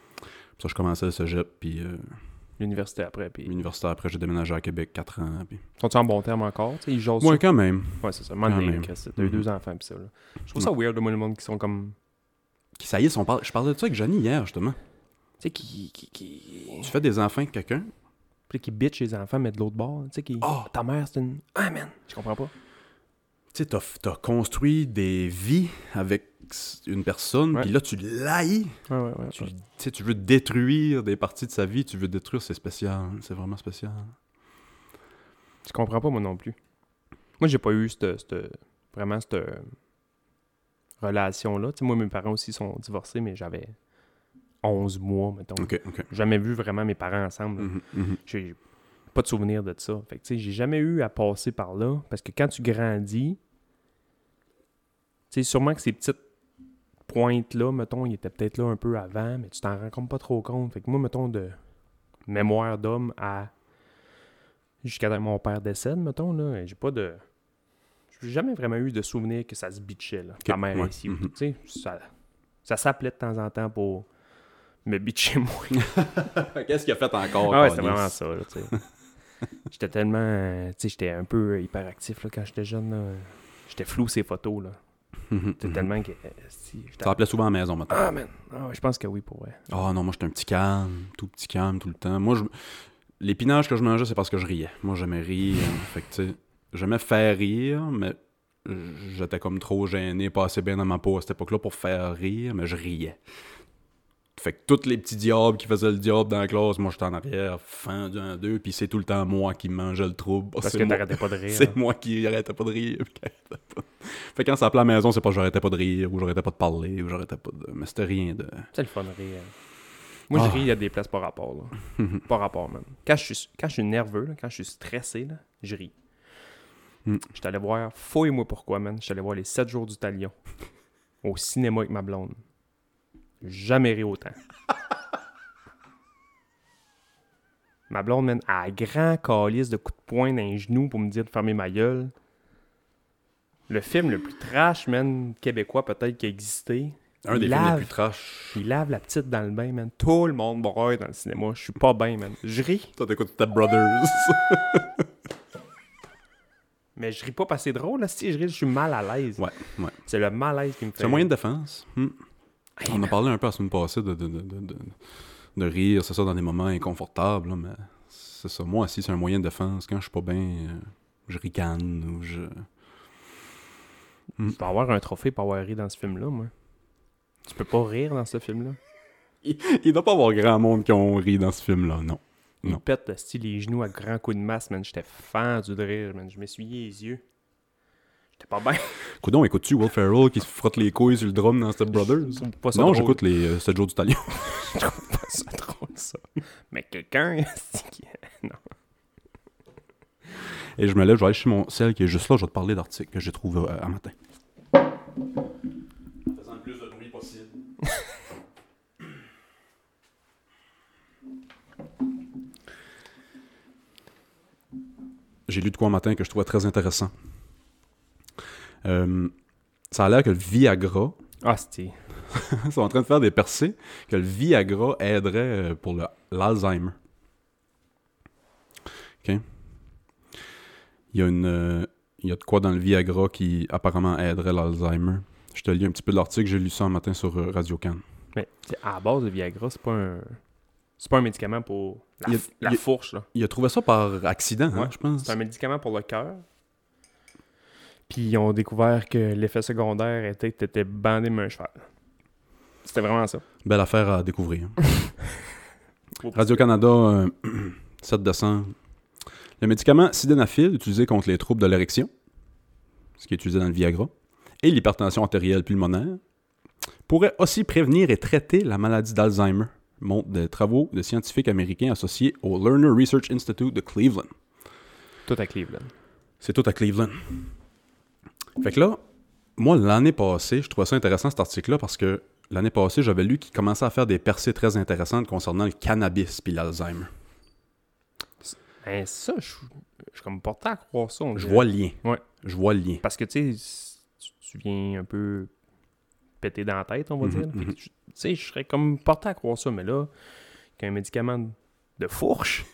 S1: ça, je commençais le cégep. Puis euh,
S2: L'université après. Puis...
S1: l'université après, j'ai déménagé à Québec 4 ans. Puis...
S2: Sont-ils en bon terme encore? Tu sais, ils jasent
S1: Ouais, quand même.
S2: Ouais, c'est ça. Chris. T'as eu
S1: Mhm.
S2: deux enfants pis ça, là. Je trouve ça weird, moi, le monde qui sont comme...
S1: Qui, ça y est, on parle... je parlais de ça avec Johnny hier, justement.
S2: Tu sais, qui... qui, qui...
S1: Tu fais des enfants avec quelqu'un?
S2: Puis qui bitch les enfants, mais de l'autre bord. Tu sais, qui...
S1: Ah!
S2: Ta mère, c'est une... Ah, man! Je comprends pas.
S1: Tu sais, t'as, t'as construit des vies avec une personne. Puis là, tu l'haïs. Tu, tu veux détruire des parties de sa vie, tu veux détruire, c'est spécial. hein. C'est vraiment spécial.
S2: Je comprends pas, moi non plus. Moi, j'ai pas eu cette, cette- vraiment cette relation-là. Moi, mes parents aussi sont divorcés, mais j'avais 11 mois, mettons.
S1: Ok, ok.
S2: Jamais vu vraiment mes parents ensemble. là.
S1: Mhm, mhm.
S2: J'ai pas de souvenir de ça. Fait que, j'ai jamais eu à passer par là. Parce que quand tu grandis, tu sais, sûrement que ces petites pointes-là, mettons, ils étaient peut-être là un peu avant, mais tu t'en rends compte pas trop compte. Fait que moi, mettons, de mémoire d'homme à jusqu'à que mon père décède, mettons, là, j'ai pas de. J'ai jamais vraiment eu de souvenir que ça se bitchait, là. Ta mère
S1: ouais,
S2: ici.
S1: mhm.
S2: Tu sais, ça, ça s'appelait de temps en temps pour me bitcher moi.
S1: Qu'est-ce qu'il a fait encore?
S2: Ah ouais, c'était vraiment ça, là, tu sais. j'étais tellement... Tu sais, j'étais un peu hyperactif, là, quand j'étais jeune, là. J'étais flou, ces photos, là.
S1: Mhm,
S2: C'était
S1: mhm.
S2: tellement que... euh, si,
S1: t'appelais souvent à la maison maintenant.
S2: Ah, man! Ah, je pense que oui, pour vrai.
S1: Ah non, moi j'étais un petit calme, tout petit calme tout le temps. Moi, je... l'épinage que je mangeais, c'est parce que je riais. Moi, j'aimais rire. fait que, tu sais, j'aimais faire rire, mais j'étais comme trop gêné, pas assez bien dans ma peau à cette époque-là pour faire rire, mais je riais. Fait que tous les petits diables qui faisaient le diable dans la classe, moi j'étais en arrière, fendu en deux, puis c'est tout le temps moi qui mangeais le trouble.
S2: Parce
S1: C'est
S2: que t'arrêtais pas de rire.
S1: C'est moi qui arrêtais pas de rire. pas. Fait que quand ça appelait à la maison, c'est pas que j'arrêtais pas de rire, ou j'arrêtais pas de parler, ou j'arrêtais pas de. Mais c'était rien de.
S2: C'est le fun de rire. Moi,
S1: Ah.
S2: je ris, il y a des places pas rapport, là. pas rapport, man. Quand je suis, quand je suis nerveux, là, quand je suis stressé, là, je ris.
S1: Mm.
S2: Je suis allé voir, fouille-moi pourquoi, man. Je suis allé voir les 7 jours du talion au cinéma avec ma blonde. Jamais ri autant. ma blonde, man, a un grand calice de coups de poing dans les genoux pour me dire de fermer ma gueule. Le film le plus trash, man, québécois peut-être qui a existé.
S1: Un des
S2: Il
S1: films les
S2: lave.
S1: plus trash.
S2: Il lave la petite dans le bain, man. Tout le monde broye dans le cinéma. Je suis pas bien, man. Je ris,
S1: Toi, t'écoutes Step Brothers.
S2: mais je ris pas parce que c'est drôle. Là. Si je ris, je suis mal à l'aise.
S1: ouais, ouais.
S2: C'est le malaise qui me fait.
S1: C'est un moyen de défense. Hmm. On a parlé un peu la semaine passée de, de, de, de, de- de rire, c'est ça, dans des moments inconfortables, là, mais c'est ça. Moi aussi, c'est un moyen de défense. Quand je suis pas bien, euh, je ricane ou je.
S2: Tu peux avoir un trophée pour avoir ri dans ce film-là, moi. Tu peux pas rire dans ce film-là.
S1: Il, il doit pas avoir grand monde qui ont ri dans ce film-là, non.
S2: il
S1: Non.
S2: pète le style les genoux à grands coups de masse, man. J'étais fendu de rire, man. Je m'essuyais les yeux. J'étais pas bien.
S1: Coudon, écoutes-tu Will Ferrell qui se frotte les couilles sur le drum dans Step Brothers?
S2: Pas ça
S1: Non, j'écoute les euh, 7 jours du talion.
S2: Je trouve pas ça drôle, ça. Mais quelqu'un, non.
S1: Et je me lève, je vais aller chez mon celle qui est juste là, je vais te parler d'articles que j'ai trouvé euh, à matin. En faisant le plus de bruit possible. J'ai lu de quoi un matin que je trouvais très intéressant. Euh, ça a l'air que le Viagra,
S2: Ah, c'était.
S1: ils sont en train de faire des percées, que le Viagra aiderait euh, pour l'Alzheimer. OK? Il y a une... euh, il y a de quoi dans le Viagra qui apparemment aiderait l'Alzheimer. Je te lis un petit peu de l'article, j'ai lu ça un matin sur Radio Can.
S2: Mais à la base, le Viagra, c'est pas un. C'est pas un médicament pour la,
S1: a-
S2: fourche, là.
S1: Il a trouvé ça par accident, hein, je pense.
S2: C'est un médicament pour le cœur. Puis ils ont découvert que l'effet secondaire était que t'étais bandé comme un cheval. C'était vraiment ça.
S1: Belle affaire à découvrir. Radio-Canada, euh, 7 décembre. Le médicament sildenafil, utilisé contre les troubles de l'érection, ce qui est utilisé dans le Viagra, et l'hypertension artérielle pulmonaire, pourrait aussi prévenir et traiter la maladie d'Alzheimer, montrent des travaux de scientifiques américains associés au Lerner Research Institute de Cleveland.
S2: Tout à Cleveland.
S1: C'est tout à Cleveland. Fait que là, moi, l'année passée, je trouvais ça intéressant cet article-là parce que l'année passée, j'avais lu qu'il commençait à faire des percées très intéressantes concernant le cannabis puis l'Alzheimer.
S2: Ben, ça, je je suis comme porté à croire ça.
S1: Je vois le lien.
S2: Ouais.
S1: Je vois le lien.
S2: Parce que, tu sais, tu- viens un peu péter dans la tête, on va
S1: Mhm,
S2: dire.
S1: Mhm.
S2: tu sais, je serais comme porté à croire ça, mais là, qu'un médicament de fourche,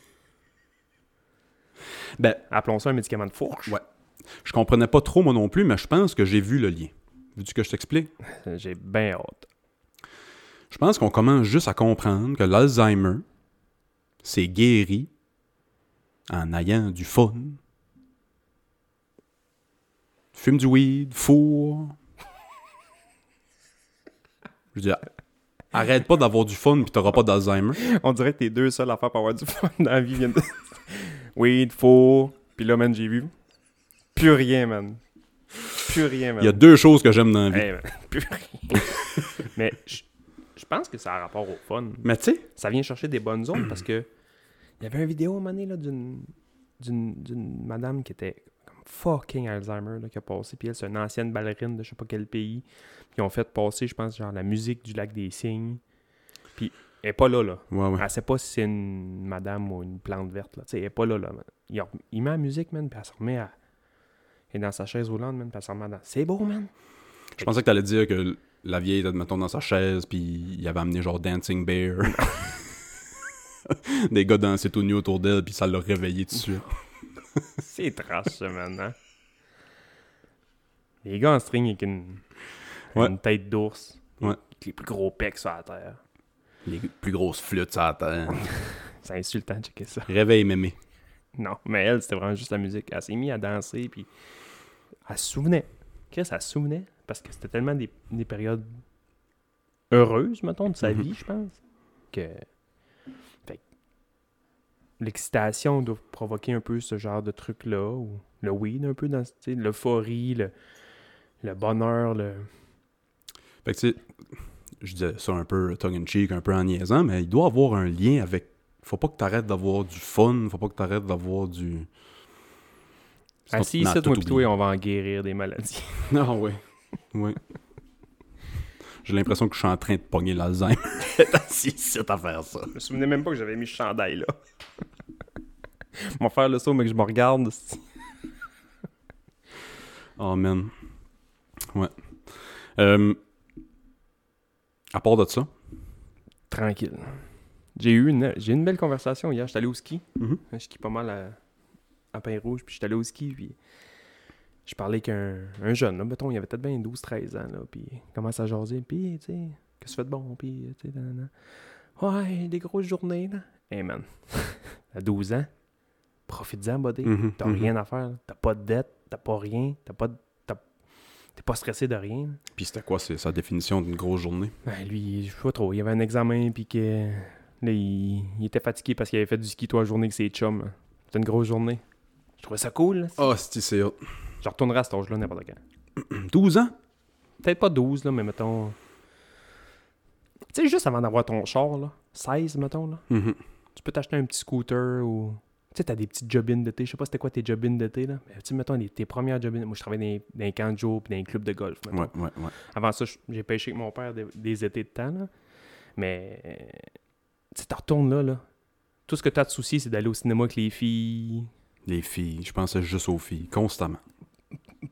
S1: Ben,
S2: appelons ça un médicament de fourche,
S1: Ouais. Je comprenais pas trop moi non plus, mais je pense que j'ai vu le lien. Veux-tu que je t'explique?
S2: j'ai bien hâte.
S1: Je pense qu'on commence juste à comprendre que l'Alzheimer, c'est guéri en ayant du fun. Fume du weed, four. Je dire, arrête pas d'avoir du fun puis t'auras pas d'Alzheimer.
S2: On dirait que tes deux seules affaires pour avoir du fun dans la vie viennent de... Weed, faux. Puis là, man, j'ai vu. Plus rien, man. Plus rien, man.
S1: Il y a deux choses que j'aime dans la vie.
S2: Hey, man, plus rien. Mais je je pense que ça a rapport au fun.
S1: Mais tu sais,
S2: Ça vient chercher des bonnes zones parce que il y avait une vidéo à un moment donné, là, d'une, d'une, d'une madame qui était comme fucking Alzheimer là, qui a passé. Puis elle, c'est une ancienne ballerine de je sais pas quel pays. Qui ont fait passer, je pense, genre la musique du lac des cygnes. Puis elle est pas là, là.
S1: ouais, ouais.
S2: Elle sait pas si c'est une madame ou une plante verte. Là. Tu sais, elle est pas là. là man. Il, a- il met la musique, man, puis elle se remet à. Est dans sa chaise roulante, man, puis elle. C'est beau, man.
S1: Je pensais que t'allais dire que la vieille était, mettons, dans sa chaise, puis il avait amené genre Dancing Bear. Des gars dansaient tout nus autour d'elle, puis ça l'a réveillé tout de suite.
S2: C'est trash, ça, man. hein. Les gars en string avec une,
S1: Ouais.
S2: une tête d'ours.
S1: Ouais.
S2: Avec les plus gros pecs sur la terre.
S1: Les plus grosses flûtes sur la terre.
S2: C'est insultant de checker ça.
S1: Réveille mémé.
S2: Non, mais elle, c'était vraiment juste la musique. Elle s'est mise à danser, puis elle se souvenait. Chris, elle se souvenait, parce que c'était tellement des, des périodes heureuses, mettons, de sa
S1: Mhm.
S2: vie, je pense, que... Fait que l'excitation doit provoquer un peu ce genre de truc-là, ou le weed un peu, dans l'euphorie, le, le bonheur, le...
S1: Fait que tu sais, je disais ça un peu tongue-in-cheek, un peu en niaisant, mais il doit avoir un lien avec... Faut pas que t'arrêtes d'avoir du fun, faut pas que t'arrêtes d'avoir du...
S2: Assis
S1: tu n'as
S2: ici, toi,
S1: oublié.
S2: on va en guérir des maladies.
S1: Non, oui. Oui. J'ai l'impression que je suis en train de pogner l'Alzheimer. Assis ici à faire ça.
S2: Je me souvenais même pas que j'avais mis ce chandail là. Mon faire le saut, mais que je me regarde.
S1: Oh, man. Ouais. Euh, à part de ça,
S2: Tranquille. J'ai eu une, j'ai eu une belle conversation hier. J'étais allé au ski. Je skie pas mal à, à Pain-Rouge. Puis j'étais allé au ski. Puis je parlais qu'un un jeune, là, mettons, il avait peut-être bien 12-13 ans. Là, puis il commence à jaser. Puis, tu sais, qu'est-ce que tu fais de bon? Puis, tu sais, ouais, des grosses journées. là. Hey man, à 12 ans, profite-en, buddy.
S1: Mhm,
S2: T'as
S1: mhm.
S2: rien à faire. T'as pas de dette, t'as pas rien, t'as pas de- T'es pas stressé de rien.
S1: Puis c'était quoi sa définition d'une grosse journée?
S2: Ben, lui, je sais pas trop. Il y avait un examen, puis que Là, il, il était fatigué parce qu'il avait fait du ski toute la journée avec ses chums. C'était une grosse journée. Je trouvais ça cool. là.
S1: Ah, c'est c'est hot.
S2: Je retournerai à cet âge-là n'importe quand.
S1: 12 ans?
S2: Peut-être pas 12, là, mais mettons. Tu sais, juste avant d'avoir ton char, là, 16, mettons, là,
S1: Mhm.
S2: tu peux t'acheter un petit scooter ou. Tu sais, t'as des petites job d'été. Je sais pas c'était quoi tes job d'été, là. Mais tu sais, mettons, les- tes premières job Moi, je travaillais dans, les- dans les camps de jour puis dans les clubs de golf. mettons.
S1: Ouais, ouais, ouais.
S2: Avant ça, je- j'ai pêché avec mon père des, des étés de temps, là. Mais. euh, Tu t'en retournes là, là. Tout ce que t'as de souci, c'est d'aller au cinéma avec les filles.
S1: Les filles, je pensais juste aux filles, constamment.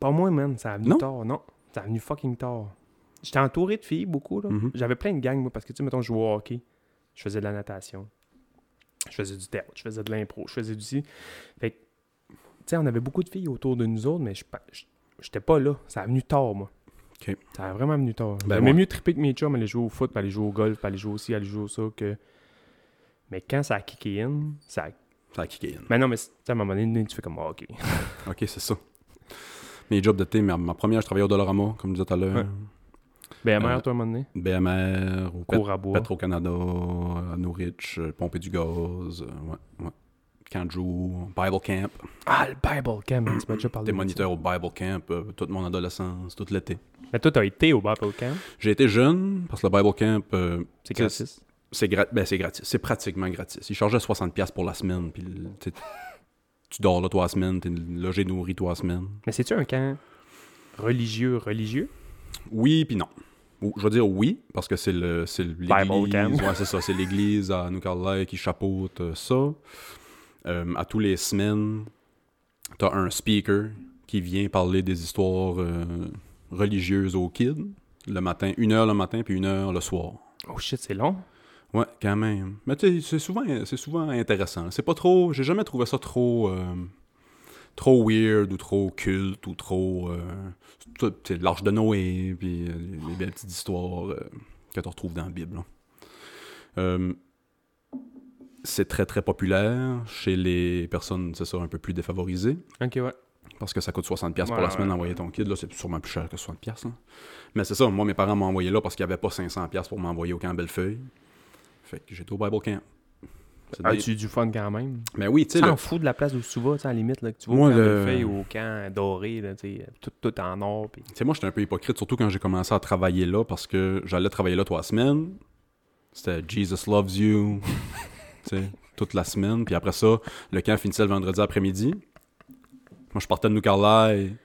S2: Pas moi, man. Ça a venu
S1: Non?
S2: tard. Non. Ça a venu fucking tard. J'étais entouré de filles, beaucoup, là.
S1: Mhm.
S2: J'avais plein de gangs, moi, parce que, tu sais, mettons, je jouais au hockey. Je faisais de la natation. Je faisais du théâtre. Je faisais de l'impro. Je faisais du ci. Fait que, tu sais, on avait beaucoup de filles autour de nous autres, mais je j'étais pas là. Ça a venu tard, moi. Ça a vraiment venu tard.
S1: Ben,
S2: J'aimais mieux triper que mes chums, aller jouer au foot, aller jouer au golf, aller jouer aussi, aller jouer au ça, que... Mais quand ça a kické in, ça a...
S1: Ça a kické in.
S2: Mais non, mais à un moment donné, tu fais comme, ah, OK.
S1: Ok, c'est ça. Mes jobs d'été, ma, ma première, je travaillais au Dollarama, comme je disais tout à l'heure.
S2: BMR,
S1: Euh,
S2: toi, à un moment donné?
S1: BMR, au Pet-
S2: Cours à bois.
S1: Petro-Canada, à Norwich, euh, pomper du gaz, euh, ouais, ouais. Camp Bible Camp,
S2: Ah, le Bible Camp, tu m'as déjà parlé ça.
S1: moniteurs au Bible Camp euh, toute mon adolescence, tout l'été.
S2: Mais toi, t'as été au Bible Camp?
S1: J'ai été jeune, parce que le Bible Camp, euh,
S2: C'est
S1: C'est-
S2: gratis.
S1: C'est gra- ben, c'est gratis. C'est pratiquement gratis. Ils chargeaient 60$ pour la semaine, puis tu dors là toi la semaine, t'es logé, nourri toi la semaine.
S2: Mais c'est-tu un camp religieux, religieux?
S1: Oui, puis non. Je veux dire oui, parce que c'est le l'église.
S2: Camp.
S1: Ouais, c'est ça. C'est l'église à New Carlisle qui chapeaute euh, ça. Euh, à tous les semaines, t'as un speaker qui vient parler des histoires euh, religieuses aux kids. Le matin, une heure le matin, puis une heure le soir.
S2: Oh shit, c'est long.
S1: Ouais, quand même. Mais tu sais, c'est souvent, c'est souvent intéressant. C'est pas trop. J'ai jamais trouvé ça trop. euh, trop weird ou trop culte ou trop. Euh, l'Arche de Noé, puis euh, les, les belles petites histoires euh, que tu retrouves dans la Bible. c'est très très populaire chez les personnes, c'est ça, un peu plus défavorisées.
S2: Ok, ouais.
S1: Parce que ça coûte 60$ pour la semaine
S2: ouais.
S1: d'envoyer ton kid. Là, c'est sûrement plus cher que 60$. Là. Mais c'est ça, moi, mes parents m'ont envoyé là parce qu'il n'y avait pas 500$ pour m'envoyer au camp Bellefeuille. Fait que j'étais au Bible Camp.
S2: As-tu eu du fun quand même?
S1: Mais oui, tu sais,
S2: Tu t'en fous de la place où tu vas, tu à la limite, là, que tu vas
S1: Moi,
S2: au camp
S1: le-
S2: Bellefeuille ou au camp doré, là, tu tout, tout en or.
S1: Tu sais, moi, j'étais un peu hypocrite, surtout quand j'ai commencé à travailler là parce que j'allais travailler là trois semaines. C'était Jesus loves you. tu sais, toute la semaine. Puis après ça, le camp finissait le vendredi après-midi. Moi, je partais de New Carlisle.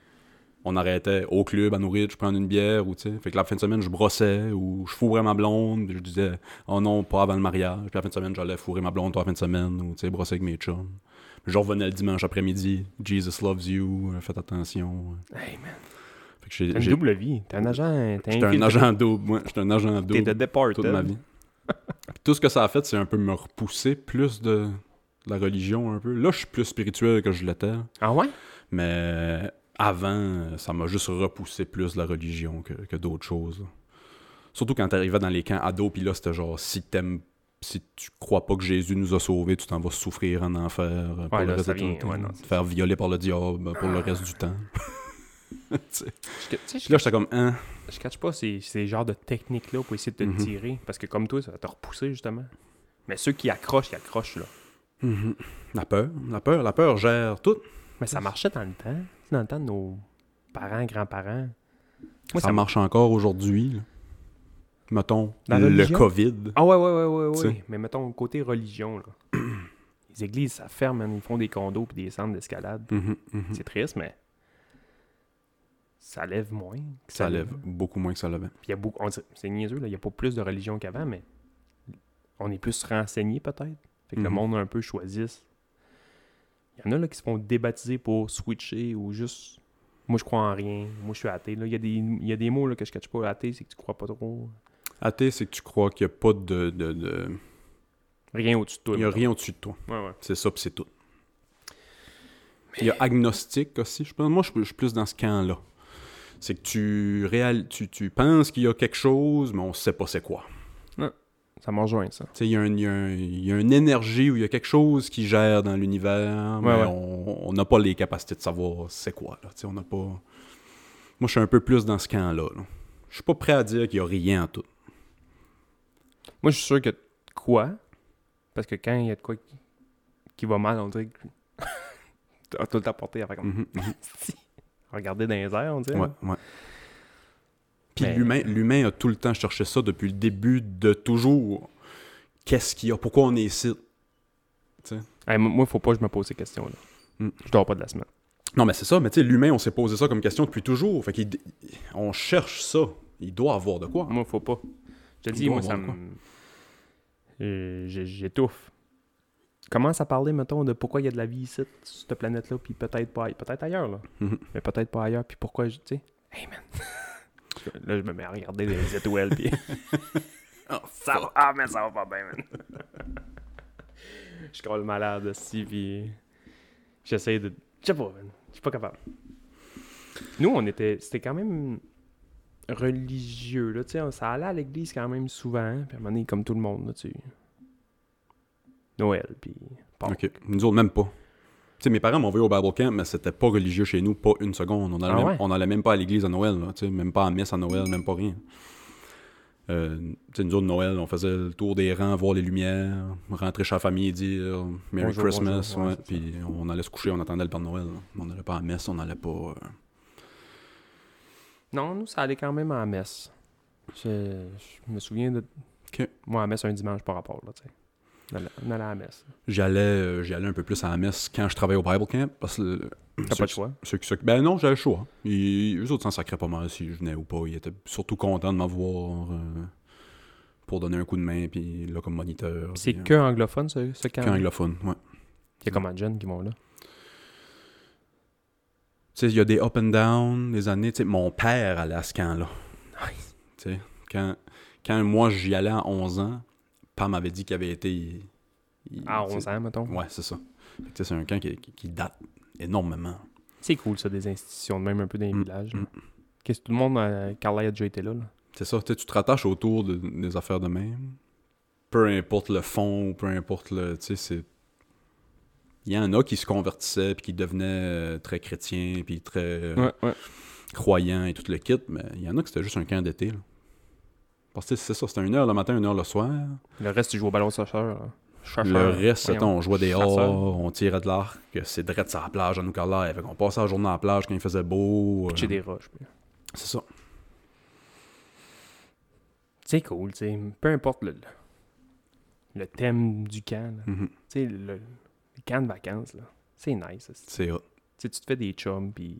S1: On arrêtait au club à Norwich, prendre une bière. Ou, tu sais. Fait que la fin de semaine, je brossais ou je fourrais ma blonde. Puis je disais, oh non, pas avant le mariage. Puis la fin de semaine, j'allais fourrer ma blonde toi, la fin de semaine. Ou, tu sais, brosser avec mes chums. Je revenais le dimanche après-midi. Jesus loves you. euh, Faites attention.
S2: Hey, man.
S1: Fait que j'ai-
S2: une double vie. T'es un agent. T'es
S1: J'étais un agent double, moi. J'étais un agent
S2: T'es
S1: double
S2: de départ.
S1: toute ma vie. Tout ce que ça a fait, c'est un peu me repousser plus de, de la religion un peu. Là, je suis plus spirituel que je l'étais.
S2: Ah ouais?
S1: Mais avant, ça m'a juste repoussé plus la religion que, que d'autres choses. là. Surtout quand t'arrivais dans les camps ados, puis là, c'était genre, si t'aimes... Si tu crois pas que Jésus nous a sauvés, tu t'en vas souffrir en enfer euh, pour
S2: Ouais,
S1: le
S2: là,
S1: reste de ton temps.
S2: ouais, non,
S1: te faire violer par le diable pour le reste du temps. Tu sais.
S2: Je- Tu sais, je
S1: Puis là, j'étais comme, hein,
S2: je catch pas ces, ces genres de techniques-là pour essayer de te
S1: Mhm.
S2: tirer. Parce que comme toi, ça va te repousser, justement. Mais ceux qui accrochent, ils accrochent, là.
S1: Mhm. La peur, la peur, la peur gère tout.
S2: Mais ça marchait dans le temps. Dans le temps de nos parents, grands-parents? Moi,
S1: ça,
S2: ça
S1: marche encore aujourd'hui. Mettons,
S2: La
S1: le? COVID.
S2: Ah ouais, ouais, ouais, ouais, ouais. Mais mettons, côté religion, là. Les églises, ça ferme, man. Ils font des condos puis des centres d'escalade.
S1: Mhm, mhm.
S2: C'est triste, mais ça lève moins. que
S1: Ça lève beaucoup moins que ça levait.
S2: Puis il y a beaucoup, c'est niaiseux, là. Il n'y a pas plus de religion qu'avant, mais on est plus renseigné, peut-être. Fait que le
S1: Mhm.
S2: monde un peu choisisse. Il y en a là, qui se font débaptiser pour switcher ou juste. Moi, je crois en rien. Moi, je suis athée. Là. Il, y a des, il y a des mots là, que je ne cache pas. Athée, c'est que tu crois pas trop.
S1: Athée, c'est que tu crois qu'il n'y a pas de. de, de-
S2: Rien au-dessus de toi.
S1: Il n'y a rien au-dessus de toi.
S2: Ouais, ouais.
S1: C'est ça, puis c'est tout. Il y a agnostique aussi, je pense. Moi, je suis- je suis plus dans ce camp-là. C'est que tu, réal... tu, tu penses qu'il y a quelque chose, mais on sait pas c'est quoi.
S2: Ça m'en rejoint, ça.
S1: Tu sais, il y, y y a une énergie ou il y a quelque chose qui gère dans l'univers, mais
S2: Ouais, ouais.
S1: on n'a pas les capacités de savoir c'est quoi. Là. On n'a pas... Moi, je suis un peu plus dans ce camp-là. là. Je suis pas prêt à dire qu'il y a rien en tout.
S2: Moi, je suis sûr que quoi, Parce que quand il y a de quoi qui, qui va mal, on dirait que tout le temps porté comme
S1: Mhm, mhm.
S2: regarder dans les airs, on dirait.
S1: Ouais, ouais. Puis
S2: Mais-
S1: l'humain, l'humain a tout le temps cherché ça depuis le début de toujours. Qu'est-ce qu'il y a? Pourquoi on est ici?
S2: Hey, moi, faut pas que je me pose ces questions-là.
S1: Mm.
S2: Je dors pas de la semaine.
S1: Non, mais c'est ça. Mais tu sais, l'humain, on s'est posé ça comme question depuis toujours. Fait qu'on cherche ça. Il doit avoir de quoi.
S2: Moi, faut pas. Je te dis, moi, ça me. Euh, J'étouffe. Commence à parler, mettons, de pourquoi il y a de la vie ici, sur cette planète-là, puis peut-être pas aille- peut-être ailleurs, là.
S1: Mhm.
S2: Mais peut-être pas ailleurs, puis pourquoi, je- tu sais. Hey, man! là, je me mets à regarder les étoiles, puis. ça va. Ah, mais ça va pas bien, man! je scrolle malade aussi, puis. J'essaie de. Je sais pas, man. Je suis pas capable. Nous, on était. C'était quand même religieux, là, tu sais. Ça allait à l'église quand même souvent, puis à un moment donné, comme tout le monde, là, tu sais. Noël, puis. Pâques.
S1: OK. Nous autres, même pas. Sais, mes parents m'ont envoyé au Bible Camp, mais c'était pas religieux chez nous, pas une seconde. On allait,
S2: Ah
S1: même,
S2: ouais?
S1: pas à l'église à Noël, là, même pas à messe à Noël, même pas rien. Euh, nous autres, Noël, on faisait le tour des rangs, voir les lumières, rentrer chez la famille et dire Merry
S2: Bonjour,
S1: Christmas,
S2: bonjour, ouais,
S1: ouais,
S2: c'est
S1: puis on allait se coucher, on attendait le Père Noël. là. On n'allait pas à la messe, on n'allait pas... euh,
S2: Non, nous, ça allait quand même à la messe. Je, je me souviens de. Moi, à la messe un dimanche par rapport, là, tu sais. On allait- à la messe.
S1: J'allais euh, j'y allais un peu plus à la messe quand je travaillais au Bible Camp, parce que... euh,
S2: T'as
S1: ceux
S2: pas de choix?
S1: Ceux Ben non, j'avais le choix. Ils, eux autres s'en sacraient pas mal si je venais ou pas. Ils étaient surtout contents de m'avoir euh, pour donner un coup de main, puis là, comme moniteur.
S2: C'est
S1: puis,
S2: que anglophone, ce, ce
S1: euh,
S2: camp.
S1: que anglophone, ouais.
S2: Il y a combien de jeunes qui vont là?
S1: Tu sais, il y a des up and down, des années. Tu sais, mon père allait à ce camp-là.
S2: Nice.
S1: Tu sais, quand, quand moi, j'y allais à 11 ans, Pam m'avait dit qu'il avait été... il- il-
S2: À
S1: tu
S2: 11
S1: sais,
S2: ans, mettons.
S1: Ouais, c'est ça. C'est un camp qui, qui- qui date énormément.
S2: C'est cool, ça, des institutions, même un peu dans les
S1: Mm,
S2: villages.
S1: mm.
S2: Qu'est-ce que tout le monde, euh, Carla a déjà été là, là.
S1: C'est ça, tu te rattaches autour de- des affaires de même. Peu importe le fond, ou peu importe le. Tu sais, c'est. Il y en a qui se convertissaient, puis qui devenaient euh, très chrétiens, puis très euh,
S2: Ouais, ouais.
S1: croyants et tout le kit, mais il y en a que c'était juste un camp d'été. Parce que c'est ça, c'était une heure le matin, une heure le soir.
S2: Le reste, tu joues au ballon. Chercheur,
S1: Le reste, c'était, on jouait des hors, on tirait de l'arc, c'est direct sur la plage à nous Fait qu'on passait la journée à la plage quand il faisait beau.
S2: Pitcher
S1: euh,
S2: des roches. puis-
S1: C'est ça.
S2: C'est cool, tu. Peu importe le, le thème du camp.
S1: Mhm.
S2: Tu sais, le, le camp de vacances, là. C'est nice.
S1: C'est hot.
S2: tu te fais des chums, puis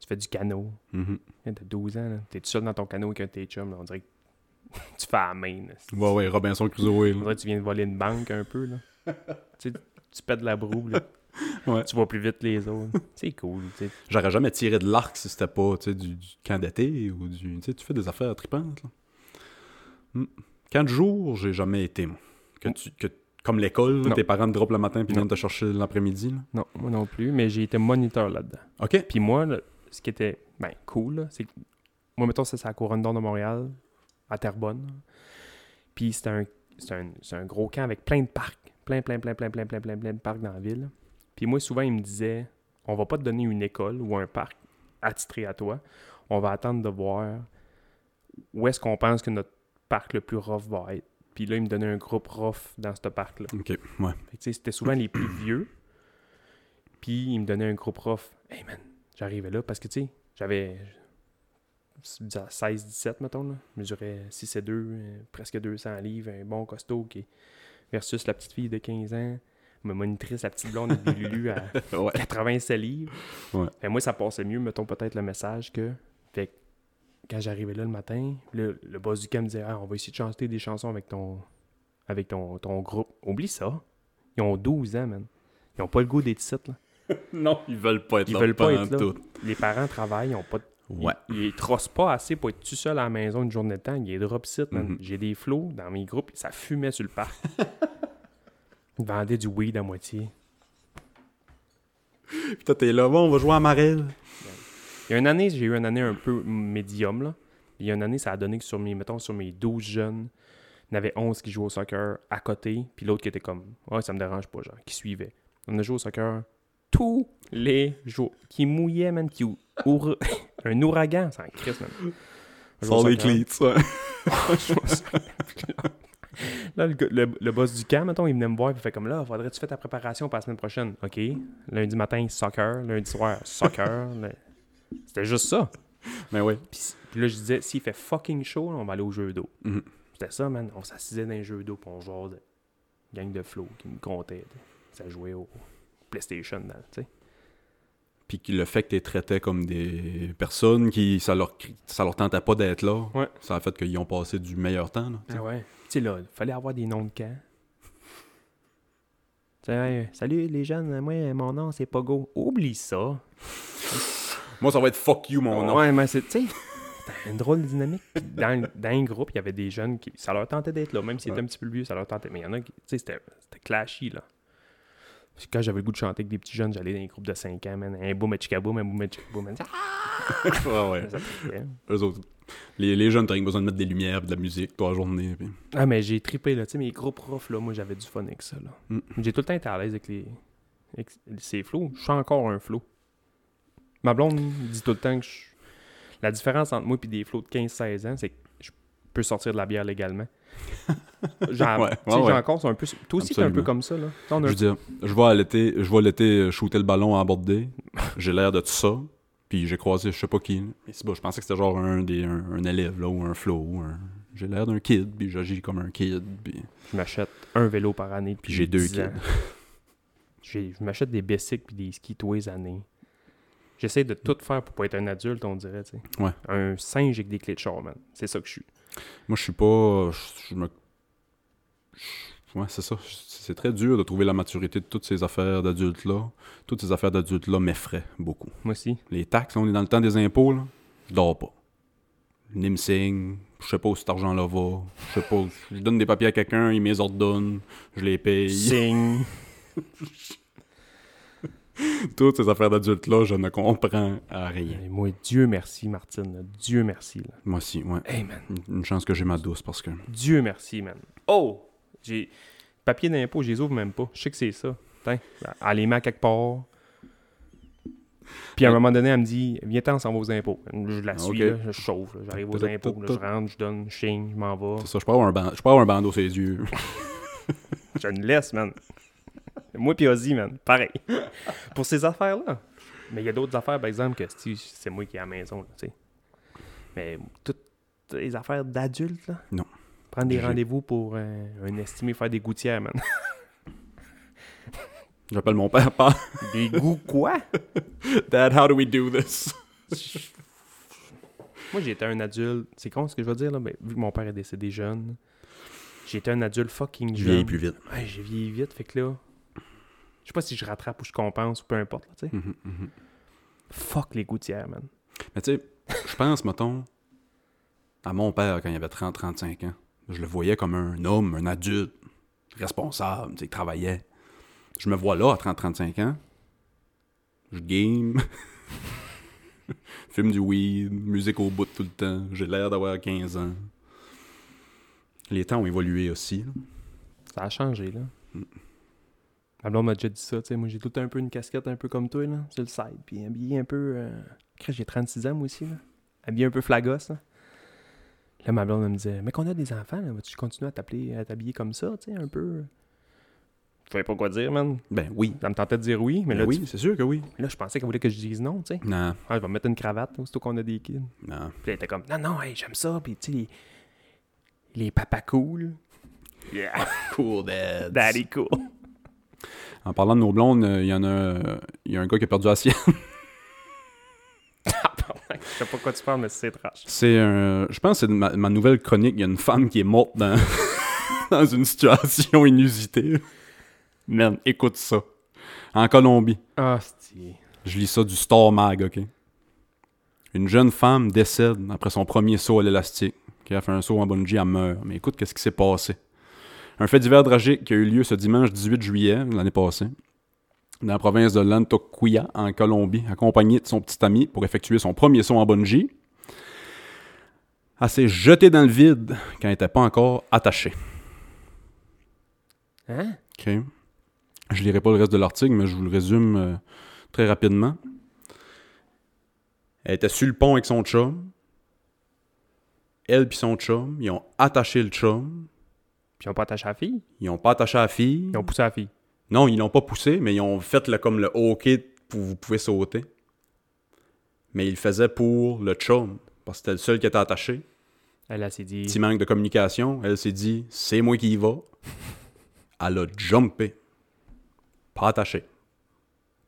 S2: tu fais du canot.
S1: Mhm.
S2: Hein, T'as 12 ans, là. T'es tout seul dans ton canot avec un de tes chums, là. On dirait que tu fais la main.
S1: Ouais, ouais, Robinson Crusoe. Là.
S2: tu viens de voler une banque un peu, là. tu sais, tu pètes la broue, là.
S1: Ouais.
S2: Tu vas plus vite que les autres. C'est cool.
S1: J'aurais jamais tiré de l'arc si c'était pas du, du camp d'été ou du. Tu fais des affaires tripantes. Là. Hmm. Camp de jour, j'ai jamais été, moi. Que tu, que, comme l'école, là, tes parents te droppent le matin puis viennent te chercher l'après-midi. là.
S2: Non, moi non plus, mais j'ai été moniteur là-dedans.
S1: OK.
S2: Puis moi, là, ce qui était ben, cool, c'est que moi, mettons, ça, c'est à Couronne d'Or de Montréal, à Terrebonne. Puis c'était un, c'est un, un gros camp avec plein de parcs. Plein, plein, plein, plein, plein, plein, plein, plein de parcs dans la ville. Puis moi, souvent, ils me disaient on va pas te donner une école ou un parc attitré à toi. On va attendre de voir où est-ce qu'on pense que notre parc le plus rough va être. Puis là, ils me donnaient un groupe rough dans ce parc-là.
S1: OK. Ouais.
S2: C'était souvent les plus vieux. Puis ils me donnaient un groupe rough. Hey man, j'arrivais là parce que tu sais, j'avais 16-17, mettons. Là. Je mesurais 6 et 2, euh, presque 200 livres, un bon costaud qui est- versus la petite fille de 15 ans, ma monitrice, la petite blonde de Lulu à
S1: ouais.
S2: 87 livres.
S1: Ouais.
S2: Fait, moi, ça passait mieux, mettons peut-être le message que. Fait que quand j'arrivais là le matin, le, le boss du camp me disait Ah, on va essayer de chanter des chansons avec ton avec ton, ton groupe. Oublie ça. Ils ont 12 ans, man. Ils ont pas le goût d'être ici, là.
S1: Non, ils veulent pas être
S2: Ils
S1: là.
S2: veulent pas être là.
S1: tout.
S2: Les parents travaillent, ils ont pas de-
S1: Ouais.
S2: Ils, ils trossent pas assez pour être tout seul à la maison une journée de temps. Ils est drop sit, man.
S1: Mhm.
S2: J'ai des flots dans mes groupes, ça fumait sur le parc. Ils vendaient du weed à moitié.
S1: Toi, t'es là, bon, on va jouer à Marelle.
S2: Il y a une année, j'ai eu une année un peu médium, là. Il y a une année, ça a donné que sur mes, mettons, sur mes 12 jeunes, il y en avait 11 qui jouaient au soccer à côté, puis l'autre qui était comme, ouais, ça me dérange pas, genre, qui suivait. On a joué au soccer tous les jours. Qui mouillait, man, qui oura- un ouragan, c'est un Christ, man.
S1: Sans les cleats, ouais.
S2: Là. Le, le- le boss du camp, mettons, il venait me voir et il fait comme là, faudrait que tu fasses ta préparation pour la semaine prochaine? OK. Lundi matin, soccer. Lundi soir, soccer. Le- C'était juste ça.
S1: Mais ouais.
S2: Puis, puis là, je disais, s'il fait fucking chaud, là, on va aller au jeu d'eau.
S1: Mhm.
S2: C'était ça, man. On s'assisait dans les jeux d'eau puis on jouait de gang de flow qui me comptait. Ça jouait au PlayStation, sais.
S1: Puis le fait que tu les traitais comme des personnes qui ça leur ça leur tentait pas d'être là,
S2: Ouais.
S1: ça a fait qu'ils ont passé du meilleur temps. Là.
S2: Ah ouais. Tu sais, là, il fallait avoir des noms de camp. Salut les jeunes, moi, mon nom, c'est Pogo. Oublie ça.
S1: Moi, ça va être fuck you, mon nom.
S2: Ouais, mais c'est, tu sais, une drôle de dynamique. Dans, dans un groupe, il y avait des jeunes qui, ça leur tentait d'être là, même s'ils étaient
S1: Ouais.
S2: un petit peu vieux, ça leur tentait. Mais il y en a qui, tu sais, c'était, c'était clashy, là. Puis quand j'avais le goût de chanter avec des petits jeunes, j'allais dans les groupes de 5 ans, man. Un boum, un chicaboum, un un chicaboum, man.
S1: Ouais, ouais.
S2: Trippait.
S1: Eux autres, les, les jeunes, t'as rien besoin de mettre des lumières et de la musique toute la journée. puis-
S2: Ah, mais j'ai trippé, là. Tu sais, mes gros profs, là, moi, j'avais du fun avec ça, là.
S1: Mm.
S2: J'ai tout le temps été à l'aise avec les. avec ces flots. Je suis encore un flow. Ma blonde dit tout le temps que je- la différence entre moi et des flots de 15-16 ans, c'est que je peux sortir de la bière légalement. Genre,
S1: Ouais,
S2: tu
S1: ouais,
S2: encore, c'est un peu. Toi aussi, t'es un peu comme ça, là. On a
S1: Je veux dire, je vais l'été, je vais l'été shooter le ballon à aborder. J'ai l'air de tout ça. Puis j'ai croisé je sais pas qui. Mais bon, je pensais que c'était genre un, des, un, un élève là, ou un flow. un- J'ai l'air d'un kid, puis j'agis comme un kid. Puis,
S2: Je m'achète un vélo par année.
S1: puis j'ai deux
S2: 10
S1: kids.
S2: Je m'achète des bicycles puis des skis tous les années. J'essaie de tout faire pour pas être un adulte, on dirait, tu sais.
S1: Ouais.
S2: Un singe avec des clés de char, man. C'est ça que je suis.
S1: Moi, je suis pas. Je, je me. je- Ouais, c'est ça. C'est très dur de trouver la maturité de toutes ces affaires d'adultes-là. Toutes ces affaires d'adultes-là m'effraient beaucoup.
S2: Moi aussi.
S1: Les taxes, là, on est dans le temps des impôts, là. Je dors pas. Signe. Je sais pas où cet argent-là va. Je sais pas. Je donne des papiers à quelqu'un, il me les ordonne. Je les paye.
S2: Signe.
S1: Toutes ces affaires d'adultes-là, je ne comprends à rien.
S2: Et moi, Dieu merci, Martine. Dieu merci. Là.
S1: Moi aussi, ouais.
S2: Hey, man.
S1: Une- chance que j'ai ma douce parce que.
S2: Dieu merci, man. Oh! J'ai. Papier d'impôt, je les ouvre même pas. Je sais que c'est ça. Tiens, elle les met à quelque part. Puis à un moment donné, elle me dit Viens-t'en, on va aux impôts. Je la suis, là, je chauffe. là. J'arrive aux impôts, là, je rentre, je donne, je signe, je m'en vais.
S1: C'est ça, je peux avoir un, ban- je peux avoir un bandeau sur les yeux.
S2: Je ne laisse, man. Moi pis Ozzy, man. Pareil. Pour ces affaires-là. Mais il y a d'autres affaires, par exemple, que si c'est moi qui est à la maison, tu sais. Mais toutes les affaires d'adultes, là.
S1: Non.
S2: Prendre des rendez-vous pour euh, un estimé faire des gouttières, man.
S1: J'appelle mon père, pas.
S2: Des goûts quoi?
S1: Dad, how do we do this?
S2: Moi, j'étais un adulte. C'est con ce que je veux dire, là. Mais vu que mon père est décédé jeune, j'étais un adulte fucking
S1: Je
S2: jeune.
S1: vieillis plus vite.
S2: Ouais, j'ai vieilli vite, fait que là. Je sais pas si je rattrape ou je compense ou peu importe, là.
S1: Mhm, mhm.
S2: Fuck les gouttières, man.
S1: Mais tu sais, je pense, mettons, à mon père quand il avait 30-35 ans. Je le voyais comme un homme, un adulte, responsable, qui travaillait. Je me vois là à 30-35 ans. Je game. Fume du weed, musique au bout tout le temps. J'ai l'air d'avoir 15 ans. Les temps ont évolué aussi. là.
S2: Ça a changé, là.
S1: Mm.
S2: Ma blonde m'a déjà dit ça, tu sais. Moi, j'ai tout le temps un peu une casquette un peu comme toi, là, sur le side. Puis habillé un peu. Euh... J'ai 36 ans, moi aussi, là. Habillé un peu flagos, là. Là, ma blonde elle me disait, mais qu'on a des enfants, là, vas-tu continuer à t'appeler, à t'habiller comme ça, tu sais, un peu. Je savais pas quoi dire, man.
S1: Ben oui.
S2: Ça me tentait de dire oui, mais
S1: Ben
S2: là,
S1: oui,
S2: tu-
S1: c'est sûr que oui.
S2: là, je pensais qu'elle voulait que je dise non, tu sais.
S1: Non,
S2: Ah, je vais me mettre une cravate, aussitôt qu'on a des kids.
S1: non.
S2: Puis elle était comme, non, non, hey, j'aime ça. Puis tu sais, les, les papas cool. Yeah,
S1: Cool, dad.
S2: daddy cool.
S1: En parlant de nos blondes, euh, il y en a, il y a un gars qui a perdu la sienne.
S2: Je sais pas quoi tu parles, mais c'est trash.
S1: C'est un. Je pense que c'est ma, ma nouvelle chronique. Il y a une femme qui est morte dans, dans une situation inusitée. Man, écoute ça. En Colombie.
S2: Ah, c'est.
S1: Je lis ça du Star Mag, OK? Une jeune femme décède après son premier saut à l'élastique. Qui a fait un saut en bungee, elle meurt. Mais écoute, qu'est-ce qui s'est passé? Un fait divers tragique qui a eu lieu ce dimanche 18 juillet, l'année passée, dans la province de Lantoquia, en Colombie, accompagnée de son petit ami pour effectuer son premier saut en bungee. Elle s'est jetée dans le vide quand elle n'était pas encore attachée.
S2: Hein?
S1: OK. Je lirai pas le reste de l'article, mais je vous le résume euh, très rapidement. Elle était sur le pont avec son chum. Elle puis son chum, ils ont attaché le chum.
S2: Puis ils ont pas attaché la fille?
S1: Ils ont pas attaché la fille.
S2: Ils ont poussé la fille.
S1: Non, ils l'ont pas poussé, mais ils ont fait le, comme le OK pour vous pouvez sauter. Mais ils le faisaient pour le chum, parce que c'était le seul qui était attaché.
S2: Elle, elle s'est dit.
S1: Petit manque de communication. Elle s'est dit, c'est moi qui y va. Elle a jumpé. Pas attaché.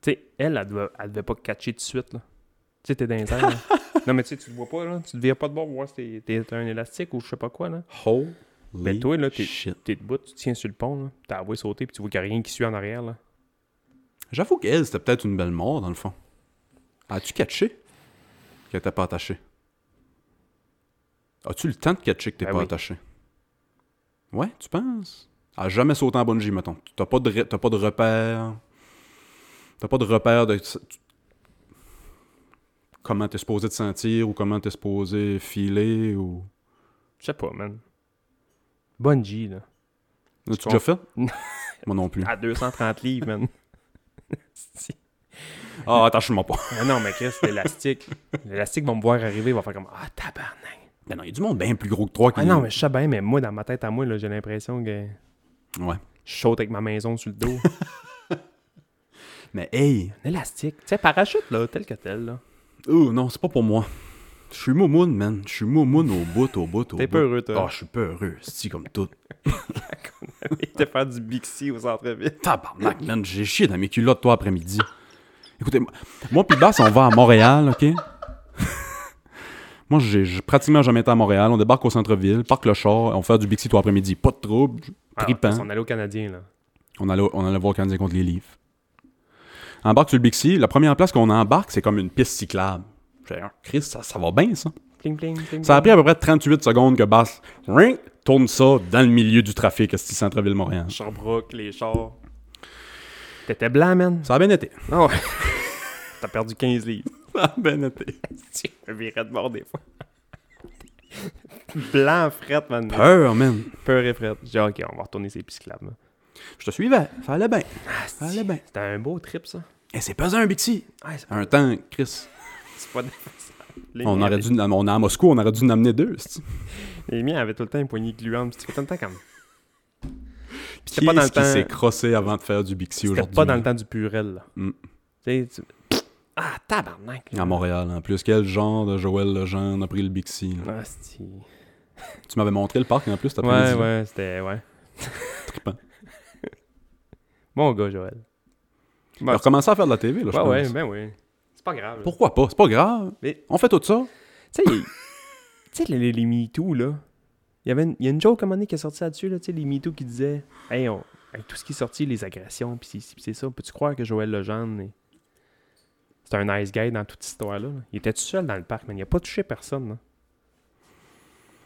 S2: Tu sais, elle, elle devait, elle devait pas catcher tout de suite, là. Tu sais, t'es dans les airs. Non, mais tu sais, tu te vois pas, là. Tu te viens pas de bord pour voir si t'es- un élastique ou je sais pas quoi, là.
S1: Holy
S2: Mais toi, là, t'es debout, tu tiens sur le pont, là. T'as envoyé sauter, puis tu vois qu'il y a rien qui suit en arrière, là.
S1: J'avoue qu'elle, c'était peut-être une belle mort, dans le fond. As-tu catché qu'elle était pas attachée? As-tu le temps de catcher que t'es
S2: Ben
S1: pas
S2: oui.
S1: attaché? Ouais, tu penses? A jamais sauté en bungee, mettons. T'as pas de, t'as pas de repère. T'as pas de repère de... Comment t'es supposé te sentir ou comment t'es supposé filer ou...
S2: Je sais pas, man. Bungee, là.
S1: L'as-tu
S2: Tu
S1: déjà fait?
S2: Non.
S1: Moi non plus.
S2: À 230 livres, man. Si.
S1: Ah, attache-moi pas.
S2: Ah non, mais qu'est-ce que c'est élastique? L'élastique va me voir arriver, il va faire comme Ah, tabarnak.
S1: Ben non, il y a du monde bien plus gros que toi qui...
S2: Ah non, mais je sais bien, mais moi, dans ma tête à moi, là, j'ai l'impression que
S1: Ouais.
S2: je saute avec ma maison sur le dos.
S1: Mais hey!
S2: Un élastique. Tu sais, parachute, là, tel que tel, là.
S1: Oh non, c'est pas pour moi. Je suis moumoune, man. Je suis moumoune au bout, au bout, au bout.
S2: T'es pas heureux,
S1: Ah,
S2: toi.
S1: je suis pas heureux. C'est comme tout.
S2: Il était faire du Bixi au centre-ville.
S1: Tabarnak, man. J'ai chié dans mes culottes, toi, après-midi. Écoutez, moi, Bass, on va à Montréal, OK? moi, j'ai pratiquement jamais été à Montréal. On débarque au centre-ville, parque le char, on fait du Bixi, toi, après-midi. Pas de trouble. Tripant.
S2: on allait au Canadien, là.
S1: On allait, on allait voir le Canadien contre les Leafs. Embarque sur le Bixi. La première place qu'on embarque, c'est comme une piste cyclable. J'ai Ah, Chris, ça, ça va bien, ça.
S2: Pling, pling, pling.
S1: Ça a pris à peu près 38 secondes que Bass ring, tourne ça dans le milieu du trafic, c'est centre-ville Montréal?
S2: Sherbrooke, les chars. T'étais blanc, man.
S1: Ça a bien été.
S2: Ah ouais. T'as perdu 15 livres.
S1: Ça a bien été.
S2: Tu me virais de mort des fois. blanc, fret, man.
S1: Peur, man.
S2: Peur et fret. J'ai dit, ok, on va retourner ces pisciclables, là.
S1: Je te suivais. Ça allait bien.
S2: Ah,
S1: Ça allait bien.
S2: C'était un beau trip, ça.
S1: Et c'est pesant un Bixi.
S2: Ouais,
S1: Un temps, Chris.
S2: C'est pas Les
S1: On aurait dû, on est à Moscou, on aurait dû en amener deux.
S2: Les miens avaient tout le temps une poignée gluante. C'était tout le temps comme. C'était pas dans le
S1: est-ce qui s'est
S2: temps.
S1: crossé avant de faire du Bixi
S2: C'était
S1: aujourd'hui?
S2: pas dans le temps du purel, là.
S1: Mm.
S2: Tu Ah, tabarnak.
S1: À Montréal, en plus. Quel genre de Joël Legendre a pris le Bixi? là?
S2: Ah,
S1: Tu m'avais montré le parc, en plus, t'as
S2: Ouais, ouais, c'était. Ouais.
S1: Trippant.
S2: Bon gars, Joël.
S1: Il a recommencé à faire de la TV, là, je
S2: Ouais,
S1: pense.
S2: ouais, ben oui. Pas grave. là.
S1: Pourquoi pas? C'est pas grave.
S2: Mais-
S1: On fait tout ça.
S2: Tu sais, il- tu sais, les, les, les MeToo, là. Il y, avait une, il y a une joke à un moment donné qui est sortie là-dessus, là, tu sais, les MeToo qui disaient Hey, on- avec tout ce qui est sorti, les agressions, puis c'est- c'est ça, peux-tu croire que Joël Legendre, est- c'est un nice guy dans toute cette histoire-là? là? Il était tout seul dans le parc, mais il a pas touché personne, là.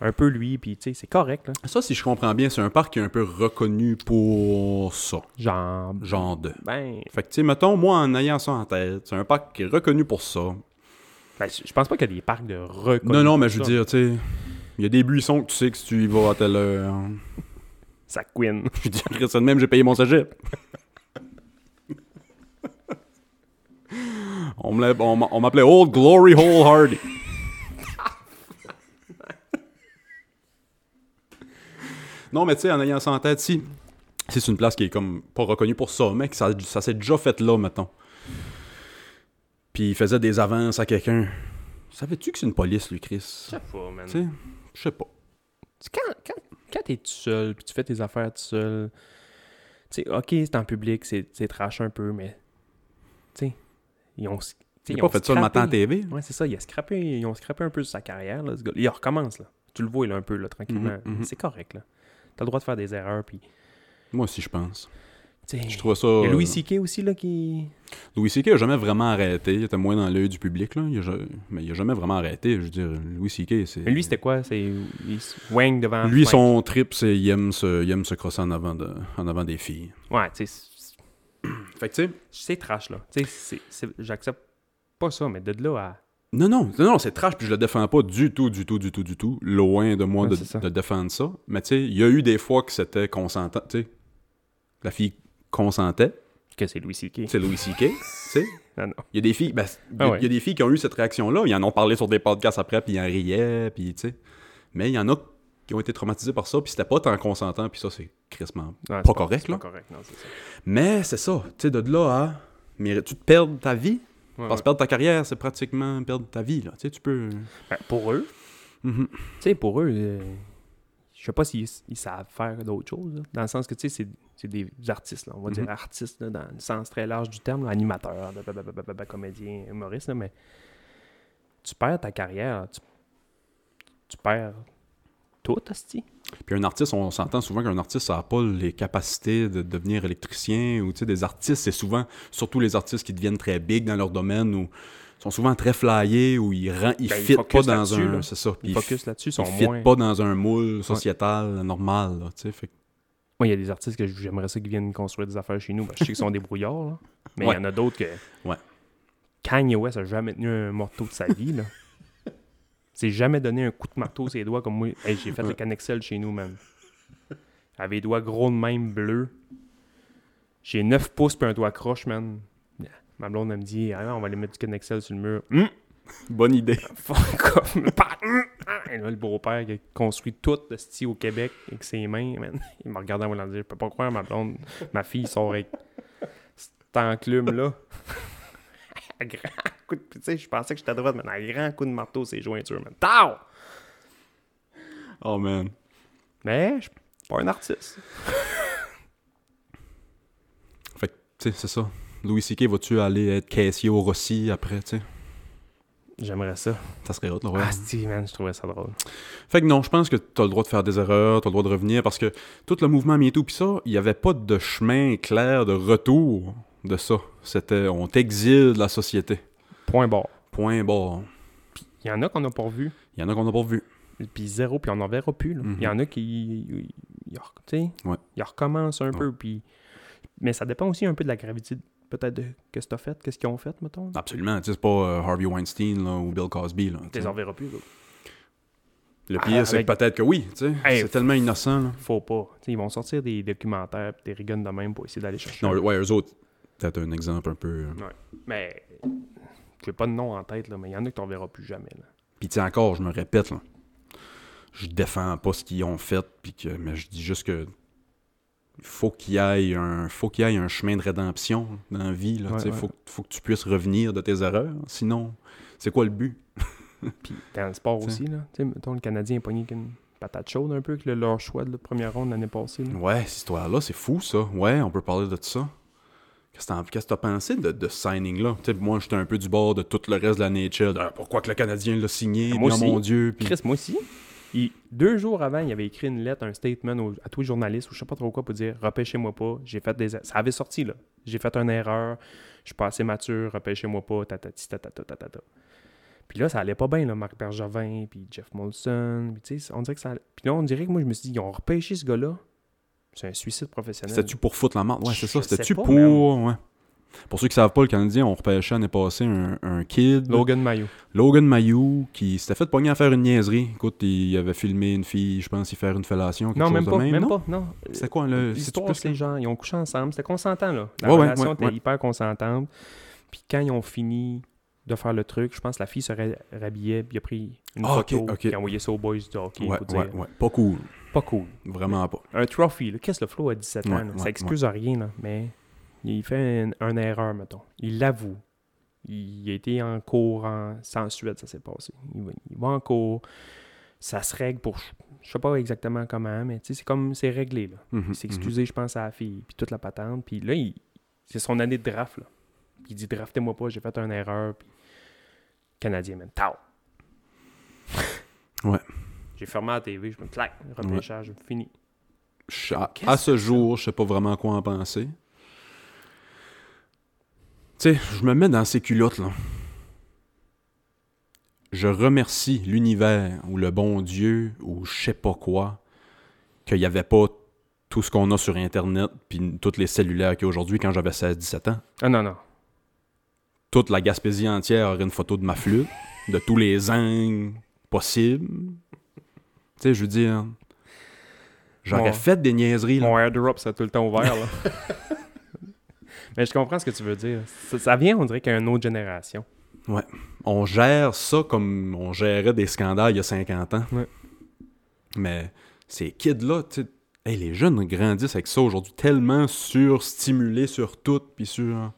S2: Un peu lui, puis tu sais, c'est correct, là.
S1: Ça, si je comprends bien, c'est un parc qui est un peu reconnu pour ça.
S2: Genre,
S1: Genre de.
S2: ben,
S1: Fait que, tu sais, mettons, moi, en ayant ça en tête, c'est un parc qui est reconnu pour ça.
S2: ben, je pense pas qu'il y a des parcs de reconnus.
S1: non, non, mais je veux dire, tu sais, il y a des buissons que tu sais que si tu y vas à telle heure.
S2: Ça queen.
S1: Je dirais ça de même, j'ai payé mon m'a- on m'appelait Old Glory Hole Hardy. Non, mais tu sais, en ayant ça en tête, si, si c'est une place qui est comme pas reconnue pour ça, mec, ça, ça s'est déjà fait là, mettons. Puis il faisait des avances à quelqu'un. Savais-tu que c'est une police, lui, Chris?
S2: Je sais pas, man.
S1: Tu sais, je sais pas.
S2: Quand, quand, quand t'es tout seul, puis tu fais tes affaires tout seul, tu sais, ok, c'est en public, c'est c'est trash un peu, mais, tu sais, ils ont... tu sais,
S1: Il
S2: ils
S1: pas
S2: ont
S1: fait ça le matin à TV.
S2: Ouais, c'est ça, ils, a scrappé, ils ont scrappé un peu sa carrière, là, ce gars. Il recommence, là. Tu le vois, là, un peu, là, tranquillement.
S1: Mhm, mhm.
S2: C'est correct, là. T'as le droit de faire des erreurs, puis,
S1: Moi aussi, je pense. Je trouve ça.
S2: Il y a Louis
S1: euh,
S2: C.K. aussi, là, qui...
S1: Louis C.K. a jamais vraiment arrêté. Il était moins dans l'œil du public, là. Il a ja- Mais il a jamais vraiment arrêté. Je veux dire, Louis C.K., c'est.
S2: Mais lui, c'était quoi? C'est... il Wang devant...
S1: Lui, son trip, c'est il aime se, il aime se crosser en avant, de, en avant des filles.
S2: Ouais, tu sais,
S1: Fait que, tu sais.
S2: c'est trash, là. Tu sais, j'accepte pas ça, mais de là à...
S1: Non, non, non, non, c'est trash, puis je le défends pas du tout, du tout, du tout, du tout. Loin de moi
S2: Ouais,
S1: de, défendre ça. Mais tu sais, il y a eu des fois que c'était consentant. Tu sais, la fille consentait.
S2: Que c'est Louis C.K.
S1: C'est Louis C.K. tu sais.
S2: Ah non.
S1: Il y a des filles, ben,
S2: Ah ouais.
S1: il y a des filles qui ont eu cette réaction-là. Ils en ont parlé sur des podcasts après, puis ils en riaient, puis tu sais. Mais il y en a qui ont été traumatisés par ça, puis c'était pas tant consentant, puis ça, c'est crissement
S2: Ouais,
S1: pas correct,
S2: c'est
S1: là.
S2: Pas correct, non, c'est ça.
S1: Mais c'est ça, tu sais, de là à. Mais tu te perds ta vie.
S2: Ouais,
S1: Parce que perdre ta carrière, c'est pratiquement perdre ta vie, là. Tu sais, tu peux.
S2: ouais. Ben, pour eux,
S1: Mhm.
S2: tu sais, pour eux, euh, je sais pas s'ils ils savent faire d'autres choses. là. Dans le sens que, tu sais, c'est- des artistes, là. On va
S1: Mhm.
S2: dire artistes, là, dans le sens très large du terme, blablabla, comédiens, humoristes, là, mais tu perds ta carrière, tu, tu perds tout, hostie.
S1: Puis un artiste, on s'entend souvent qu'un artiste, ça n'a pas les capacités de devenir électricien ou tu sais, des artistes, c'est souvent, surtout les artistes qui deviennent très big dans leur domaine ou sont souvent très flyés ou ils ne ils
S2: Ben,
S1: fit pas dans un. C'est ça.
S2: Ils
S1: Ils,
S2: focus là-dessus, ils sont
S1: ils fit
S2: moins...
S1: pas dans un moule sociétal normal. Là, tu sais, fait
S2: Moi, il y a des artistes que j'aimerais ça qui viennent construire des affaires chez nous. que je sais qu'ils sont des brouillards, là. Mais il
S1: Ouais.
S2: y en a d'autres que.
S1: Ouais.
S2: Kanye West a jamais tenu un marteau de sa vie, là. C'est jamais donné un coup de marteau sur les doigts comme moi. Hey, j'ai fait le. Canexel chez nous, man. Avec les doigts gros de même bleus. J'ai 9 pouces puis un doigt croche, man. Ma blonde, elle me dit, ah, on va aller mettre du Canexel sur le mur. Hum!
S1: Bonne idée.
S2: Pa- hum! Ah! Et là, le beau-père qui a construit tout le style au Québec avec ses mains, man. Il m'a regardé en voulant dire Je peux pas croire, ma blonde, ma fille sort avec cet enclume-là. Coup de. Tu sais, je pensais que j'étais à droite, mais un grand coup de marteau, c'est jointures, man. Tao!
S1: Oh man.
S2: Mais je suis pas un artiste.
S1: Fait que, tu sais, c'est ça. Louis C.K. vas-tu aller être caissier au Rossi après, tu sais?
S2: J'aimerais ça.
S1: Ça serait là, ouais.
S2: Ah, si, man, je trouvais ça drôle.
S1: Fait que non, je pense que t'as le droit de faire des erreurs, t'as le droit de revenir, parce que tout le mouvement MeToo pis ça, il y avait pas de chemin clair de retour de ça. C'était, on t'exile de la société.
S2: Point barre.
S1: Point barre.
S2: Il y en a qu'on n'a pas vu.
S1: Il y en a qu'on n'a pas vu.
S2: Puis zéro, puis on n'en verra plus. là. Il y en a qui. ils- ils re- tu sais,
S1: Ouais.
S2: ils recommencent un
S1: Ouais.
S2: peu. Puis... Mais ça dépend aussi un peu de la gravité, peut-être, de qu'est-ce que tu as fait, qu'est-ce qu'ils ont fait, mettons.
S1: Absolument. Tu sais, c'est pas euh, Harvey Weinstein là, ou Bill Cosby. Là, tu
S2: les
S1: sais.
S2: en verras plus. là.
S1: Le
S2: Ah,
S1: pire, c'est
S2: avec-
S1: que peut-être que oui. tu sais.
S2: Hey,
S1: c'est tellement innocent. Là.
S2: Faut pas. Tu sais, ils vont sortir des documentaires, puis des rigones de même pour essayer d'aller chercher.
S1: Non, ouais, eux autres, peut-être un exemple un peu. euh,
S2: Mais. J'ai pas de nom en tête, là, mais il y en a que tu n'en verras plus jamais. Là.
S1: Puis tu sais, encore, je me répète, là, je défends pas ce qu'ils ont fait, puis que, mais je dis juste que faut qu'il y ait un faut qu'il y ait un chemin de rédemption dans la vie.
S2: Ouais, ouais.
S1: faut, faut que tu puisses revenir de tes erreurs. Sinon, c'est quoi le but?
S2: Puis dans le sport
S1: T'sais.
S2: aussi, là. Mettons, le Canadien est pogné avec une patate chaude un peu, que le- leur choix de la première ronde l'année passée. là.
S1: Ouais, cette histoire-là, c'est fou, ça. Ouais, on peut parler de ça. Qu'est-ce que que t'as pensé de, de ce signing-là? Tu moi, j'étais un peu du bord de tout le reste de la nature. Ah, pourquoi que le Canadien l'a signé?
S2: Moi aussi.
S1: mon Dieu. Puis...
S2: Chris, moi aussi. Il- deux jours avant, il avait écrit une lettre, un statement au- à tous les journalistes ou je sais pas trop quoi pour dire repêchez-moi pas. J'ai fait des. Ça avait sorti là. J'ai fait une erreur. Je suis pas assez mature. Repêchez-moi pas. Tatati, tatata, tatata. Puis là, ça allait pas bien, là. Marc Bergevin, puis Jeff Molson. Puis tu sais, on dirait que ça. allait- Puis là, on dirait que moi, je me suis dit ils ont repêché ce gars-là. C'est un suicide professionnel.
S1: C'était-tu pour foutre la marde? Ouais, c'est ça. C'était-tu pour. Ouais. Pour ceux qui savent pas, le Canadien, on repêchait l'année passée un, un kid,
S2: Logan Mayo.
S1: Logan Mayou, qui s'était fait pogner à faire une niaiserie. Écoute, il avait filmé une fille, je pense, y faire une fellation. quelque
S2: Non,
S1: chose
S2: même
S1: de
S2: pas.
S1: même,
S2: Même
S1: non?
S2: pas. Non.
S1: C'est quoi le. c'est-tu
S2: L'histoire, c'est
S1: que-
S2: gens, ils ont couché ensemble. C'était consentant, là. La
S1: Ouais,
S2: relation
S1: ouais,
S2: était
S1: ouais.
S2: hyper consentante. Puis quand ils ont fini de faire le truc, je pense que la fille se rhabillait, puis il a pris une
S1: Ah,
S2: photo,
S1: ok.
S2: puis il a envoyé ça aux boys du hockey
S1: Ouais,
S2: pour dire
S1: ouais, ouais. Pas cool.
S2: Pas cool.
S1: Vraiment pas.
S2: Un trophy. Qu'est-ce que le flow à 17 ans?
S1: Ouais,
S2: là?
S1: ouais,
S2: ça excuse rien, là, mais il fait une, une erreur, mettons. Il l'avoue. Il a été en cours en... sans suite, ça s'est passé. Il va, il va en cours. Ça se règle pour. Je sais pas exactement comment, mais tu sais, c'est comme. C'est réglé, là.
S1: Mhm,
S2: Il s'est excusé, je pense, à la fille, puis toute la patente. Puis là, il- c'est son année de draft, là. Puis il dit draftez-moi pas, j'ai fait une erreur. Puis Canadien, même. Tao!
S1: Ouais.
S2: J'ai fermé la TV, je me claque, repêchage, fini.
S1: Je- à,
S2: Qu'est-ce
S1: à ce jour, je sais pas vraiment quoi en penser. Tu sais, je me mets dans ces culottes, là. Je remercie l'univers ou le bon Dieu ou je sais pas quoi qu'il n'y avait pas tout ce qu'on a sur Internet puis toutes les cellulaires qu'il y a aujourd'hui quand j'avais 16-17 ans.
S2: Ah non, non.
S1: Toute la Gaspésie entière aurait une photo de ma flûte, de tous les angles possibles. Tu sais, je veux dire... J'aurais fait des niaiseries, là.
S2: Mon airdrop, c'est tout le temps ouvert, là. Mais je comprends ce que tu veux dire. Ça, ça vient, on dirait, qu'à une autre génération.
S1: on gère ça comme on gérait des scandales il y a 50 ans.
S2: Ouais.
S1: Mais ces kids-là, tu sais, hey, les jeunes grandissent avec ça aujourd'hui, tellement surstimulés sur tout, puis sur...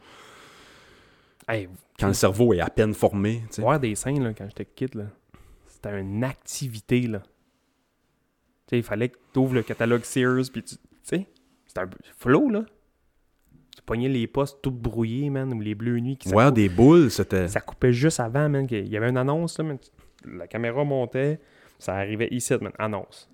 S2: Hey,
S1: Quand le cerveau est à peine formé, tu sais.
S2: voir des scènes là, quand j'étais kid, là, c'était une activité. Là. Il fallait que tu ouvres le catalogue Sears, puis tu tu sais, c'était un peu flow, là. Tu pognais les postes tout brouillés, man, ou les bleus nuits qui
S1: Ouais, des boules, c'était...
S2: Ça coupait juste avant, man. qu'il- Il y avait une annonce, là, man. La caméra montait, ça arrivait ici, man. Annonce.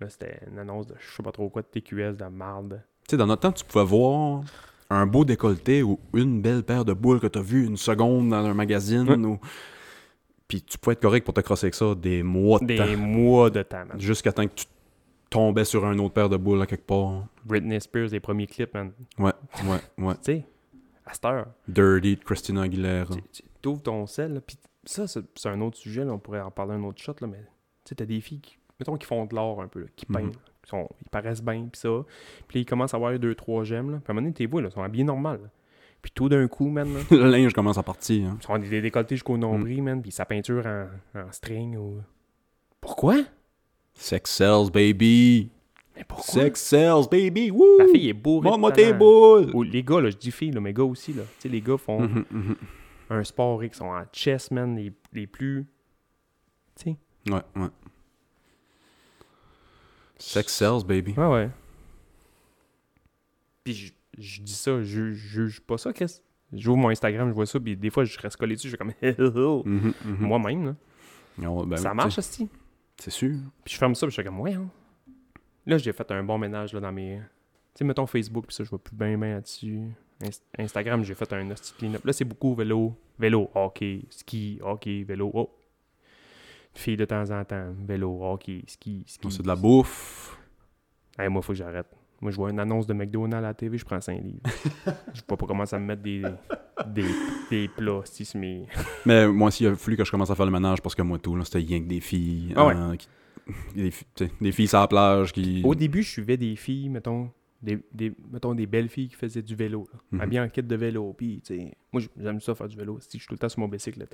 S2: Là, c'était une annonce de je sais pas trop quoi, de TQS, de marde.
S1: Tu sais, dans notre temps, tu pouvais voir un beau décolleté ou une belle paire de boules que tu as vu une seconde dans un magazine.
S2: Ouais.
S1: Ou... Puis tu pouvais être correct pour te crosser avec ça des mois de
S2: Des
S1: temps.
S2: mois de temps, man.
S1: Jusqu'à temps que tu tombais sur un autre paire de boules à quelque part.
S2: Britney Spears, les premiers clips, man.
S1: Ouais, ouais, ouais.
S2: Tu sais, à cette heure,
S1: Dirty de Christina Aguilera.
S2: tu ouvres ton sel, là, puis ça, c'est un autre sujet, là, on pourrait en parler un autre shot, là, mais tu sais, t'as des filles qui, mettons, qui font de l'art un peu, là, qui
S1: Mhm.
S2: peignent, sont, ils paraissent bien, puis ça, puis ils commencent à avoir deux, trois gemmes, là, puis à un moment donné, t'es vois, là, ils sont habillés normal, là. Puis tout d'un coup, man, là,
S1: Le linge commence à partir. hein.
S2: ils sont des décolletés jusqu'au nombril, man, puis sa peinture en, en string, ou... Pourquoi?
S1: Sex sells, baby.
S2: Mais pourquoi?
S1: Sex sells, baby. Woo!
S2: La fille est bourrée de
S1: Montre-moi tes boules.
S2: Ou les gars, là, je dis filles, là, mais gars aussi, là. Tu sais, les gars font
S1: Mhm, mhm.
S2: un sport qui sont en chess, man, les, les plus... Tu sais,
S1: Ouais, ouais. Sex sells, baby.
S2: Ouais, ouais. Puis je, je dis ça, je juge pas ça, Chris. J'ouvre mon Instagram, je vois ça, puis des fois, je reste collé dessus, je suis comme
S1: mhm.
S2: moi-même,
S1: ben
S2: ça marche, aussi.
S1: C'est sûr.
S2: Puis je ferme ça, puis je suis comme, ouais, hein. Là, j'ai fait un bon ménage là, dans mes. Tu sais, mettons Facebook, puis ça, je vois plus bien, bien là-dessus. Inst- Instagram, j'ai fait un hostie clean-up. Là, c'est beaucoup vélo, vélo, hockey, ski, hockey, vélo, oh. Fille de temps en temps, vélo, hockey, ski, ski.
S1: C'est de la bouffe.
S2: Hey, moi, faut que j'arrête. Moi, je vois une annonce de McDonald's à la TV, je prends 5 livres. je peux pas commencer à me mettre des, des, des plats, si c'est mes...
S1: Mais moi aussi, il a fallu que je commence à faire le ménage parce que moi, tout, là, c'était rien que des filles.
S2: Ah ouais.
S1: hein, qui- des, filles sur la plage qui.
S2: Au début, je suivais des filles, mettons, des, des, mettons, des belles filles qui faisaient du vélo, là.
S1: Mhm.
S2: habillées en kit de vélo. Puis, moi, j'aime ça faire du vélo. Si je suis tout le temps sur mon bicycle.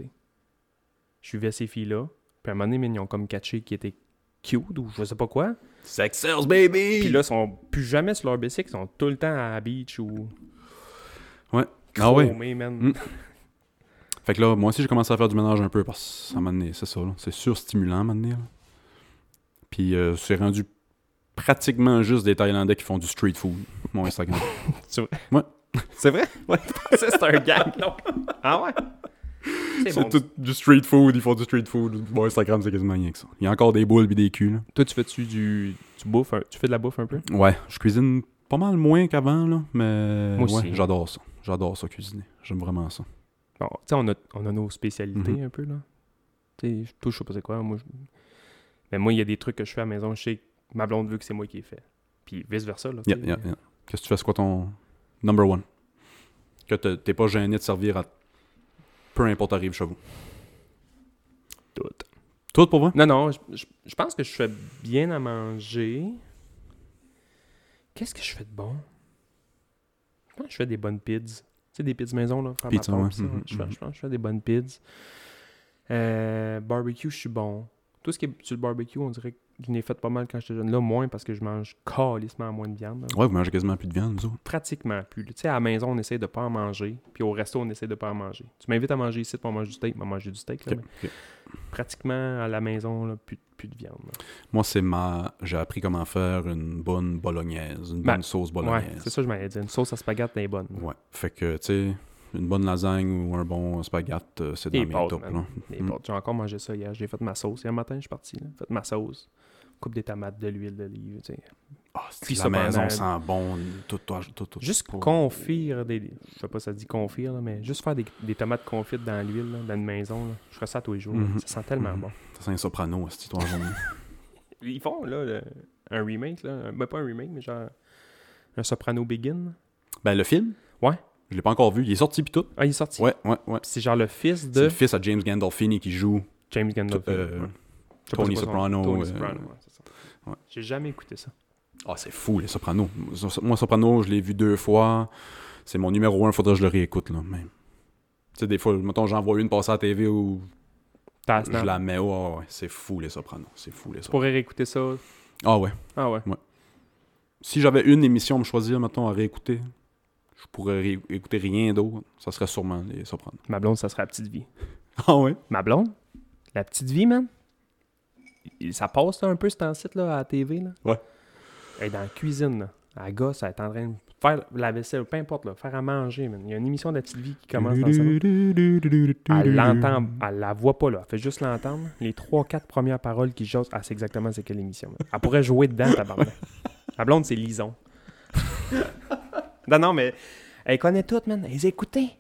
S2: Je suivais ces filles-là. Puis à un moment donné, ils ont comme catché qui était cute ou je sais pas quoi.
S1: Sex sells, baby!
S2: Puis là, ils sont plus jamais sur leur bicycle, ils sont tout le temps à la beach ou.
S1: Ouais. Ah ouais. Mm. Fait que là, moi aussi, j'ai commencé à faire du ménage un peu parce que ça m'a donné, c'est ça, là. C'est surstimulant, à un moment donné, là. Puis euh, c'est rendu pratiquement juste des Thaïlandais qui font du street food, mon Instagram.
S2: C'est vrai? Ouais. ça, c'est un gag, non? Ah ouais? C'est bon.
S1: tout du street food, ils font du street food. Mon Instagram, c'est quasiment rien que ça. Il y a encore des boules et des culs, là.
S2: Toi, tu fais-tu du, du bouffe? un- Tu fais de la bouffe un peu?
S1: Ouais, je cuisine pas mal moins qu'avant, là, mais
S2: Moi
S1: ouais, j'adore ça. J'adore ça, cuisiner. J'aime vraiment ça.
S2: Bon, tu sais, on a, on a nos spécialités
S1: Mhm.
S2: un peu, là. Tu sais, je sais pas c'est quoi. Moi, je- Mais moi, il y a des trucs que je fais à la maison, je sais que ma blonde veut que c'est moi qui ai fait. Puis vice-versa, là. tu
S1: Yeah,
S2: sais.
S1: yeah, yeah. Qu'est-ce que tu fais? C'est quoi ton number one? Que t'es- t'es pas gêné de servir à peu importe arrive chez vous.
S2: Tout.
S1: Tout pour vrai?
S2: Non, non, je, je- je pense que je fais bien à manger. Qu'est-ce que je fais de bon? Je pense que je fais des bonnes pids. Tu sais, des pids maison, là. faire ma
S1: ouais. Mhm,
S2: je, fais-
S1: mhm.
S2: je pense que je fais des bonnes pids. Euh, barbecue, je suis bon. Tout ce qui est sur le barbecue, on dirait que je n'ai fait pas mal quand j'étais jeune. Là, moins parce que je mange calissement moins de viande. là.
S1: Ouais, vous mangez quasiment plus de viande, vous autres.
S2: Pratiquement plus. Tu sais, à la maison, on essaie de pas en manger. Puis au resto, on essaie de pas en manger. Tu m'invites à manger ici, on mange du steak, on manger du steak. là, mais pratiquement à la maison, là, plus, plus de viande. là.
S1: Moi, c'est ma. J'ai appris comment faire une bonne bolognaise, une
S2: Ben,
S1: bonne sauce
S2: Ouais,
S1: bolognaise.
S2: c'est ça que je m'avais dit. Une sauce à spaghetti est bonne.
S1: Ouais. Fait que, tu sais, une bonne lasagne ou un bon spaghetti, euh, c'est dans mes top.
S2: J'ai encore mangé ça hier. J'ai fait ma sauce. Hier matin, je suis parti. Là. Fait ma sauce. Coupe des tomates, de l'huile d'olive. tu sais.
S1: Ah,
S2: Puis
S1: c'est la maison sent bon, tout, tout, tout, tout.
S2: Juste
S1: pour-
S2: confire des. Je sais pas si ça dit confire, là, mais juste faire des, des tomates confites dans l'huile, dans une maison. Là. Je ferais ça tous les jours.
S1: Mhm.
S2: Ça sent tellement
S1: Mhm.
S2: bon.
S1: Ça sent un soprano, cette histoire.
S2: Ils font là le- un remake, là. Ben, pas un remake, mais genre un Soprano Begin.
S1: Ben, le film?
S2: Ouais.
S1: Je l'ai pas encore vu. Il est sorti pis tout?
S2: Ah, il est sorti.
S1: Ouais, ouais, ouais.
S2: Puis C'est genre le fils
S1: C'est
S2: de
S1: le fils à James Gandolfini qui joue
S2: James Gandolfini.
S1: euh,
S2: ouais.
S1: Tony
S2: c'est
S1: Soprano.
S2: Tony
S1: euh,
S2: Soprano, ouais, c'est.
S1: Ouais.
S2: J'ai jamais écouté ça.
S1: Ah, c'est fou, les Sopranos. Moi, Soprano, je l'ai vu deux fois. C'est mon numéro un, faudrait que je le réécoute, là, même. Tu sais, des fois, mettons, j'en vois une passer à la TV ou
S2: T'as
S1: Je la mets, ouais, ouais, ouais. c'est fou les Sopranos, c'est fou les
S2: Tu
S1: Sopranos.
S2: pourrais réécouter ça.
S1: Ah ouais.
S2: Ah ouais.
S1: Si j'avais une émission à me choisir, mettons, à réécouter, je pourrais ré- écouter rien d'autre, ça serait sûrement les Sopranos.
S2: Ma blonde, ça serait la petite vie.
S1: Ah ouais?
S2: Ma blonde, la petite vie, man? Ça passe là, un peu ce temps là à la TV. Là.
S1: Ouais.
S2: Elle est dans la cuisine. Là. La gosse, elle est en train de faire la vaisselle, peu importe, là, faire à manger. Man. Il y a une émission de la petite vie qui commence dans salon. Elle l'entend, elle la voit pas là, elle fait juste l'entendre. Les trois, quatre premières paroles qui jasent, elle sait exactement c'est quelle émission. Elle pourrait jouer dedans, tabarnak. La blonde, c'est Lison. non, non, mais elle connaît toutes, man. Elle les a écoutées.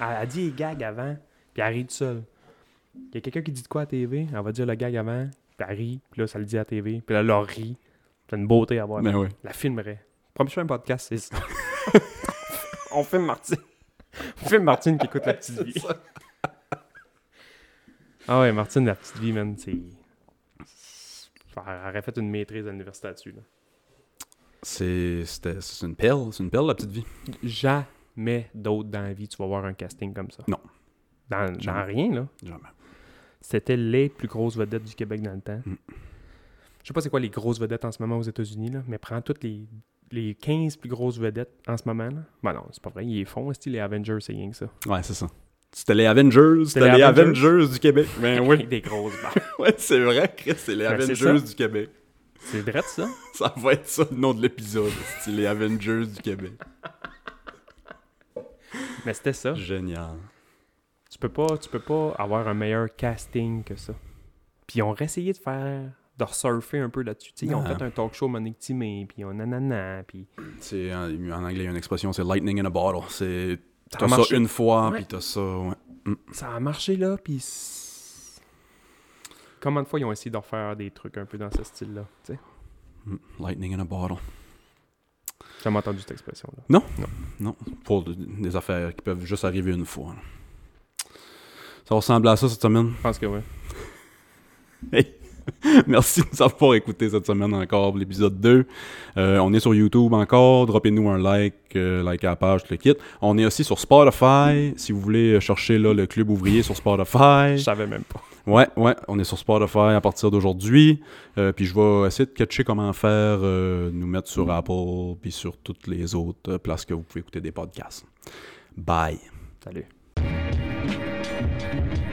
S2: Elle a dit les gags avant, puis elle rit toute seule. Il y a quelqu'un qui dit de quoi à TV, elle va dire le gag avant, puis elle rit, puis là, ça le dit à la TV, puis là, elle leur rit. C'est une beauté à voir.
S1: Ben ouais.
S2: La filmerait. Un podcast, c'est ça. On filme Martine. On filme Martine qui écoute la petite vie. ah ouais, Martine, la petite vie, man, c'est. Elle aurait fait une maîtrise à l'université là-dessus. Là.
S1: C'est c'était- c'est une perle, c'est une perle la petite vie.
S2: Jamais d'autre dans la vie, tu vas voir un casting comme ça.
S1: Non.
S2: Dans, dans
S1: Jamais.
S2: rien, là.
S1: Jamais.
S2: C'était les plus grosses vedettes du Québec dans le temps.
S1: Mm.
S2: Je sais pas c'est quoi les grosses vedettes en ce moment aux États-Unis, là, mais prends toutes les, les 15 plus grosses vedettes en ce moment. Là. Ben non, c'est pas vrai, ils les font, les Avengers, c'est rien que ça.
S1: Ouais, c'est ça. C'était les Avengers, c'était
S2: les
S1: les
S2: Avengers?
S1: Avengers du Québec. Ben oui.
S2: des grosses barres.
S1: Ouais, c'est vrai, Chris, c'est les
S2: Ben,
S1: Avengers du Québec.
S2: C'est vrai ça?
S1: Ça va être ça le nom de l'épisode, c'est les Avengers du Québec.
S2: Mais c'était ça.
S1: Génial.
S2: Tu peux pas, tu peux pas avoir un meilleur casting que ça. Puis ils ont essayé de faire, de surfer un peu là-dessus. Ils ont
S1: Non.
S2: fait un talk show Monique Timé, puis ils ont nanana, puis
S1: C'est en, en anglais, il y a une expression, c'est lightning in a bottle. C'est t'as ça une fois, puis t'as ça. Ouais.
S2: ça a marché là, puis... Combien de fois ils ont essayé de refaire des trucs un peu dans ce style-là? tu sais?
S1: Mm, Lightning in a bottle.
S2: J'ai jamais entendu cette expression-là.
S1: Non, pour de- des affaires qui peuvent juste arriver une fois. là. Ça ressemble à ça cette semaine?
S2: Je pense que oui.
S1: Hey. Merci de nous avoir écouté cette semaine encore, l'épisode 2. Euh, on est sur YouTube encore. Droppez-nous un like, euh, likez la page, tout le kit. On est aussi sur Spotify. Si vous voulez chercher là, le Club Ouvrier sur Spotify.
S2: Je savais même pas.
S1: Ouais, ouais, on est sur Spotify à partir d'aujourd'hui. Euh, puis je vais essayer de catcher comment faire, nous mettre sur Apple, puis sur toutes les autres places que vous pouvez écouter des podcasts. Bye.
S2: Salut. Thank you.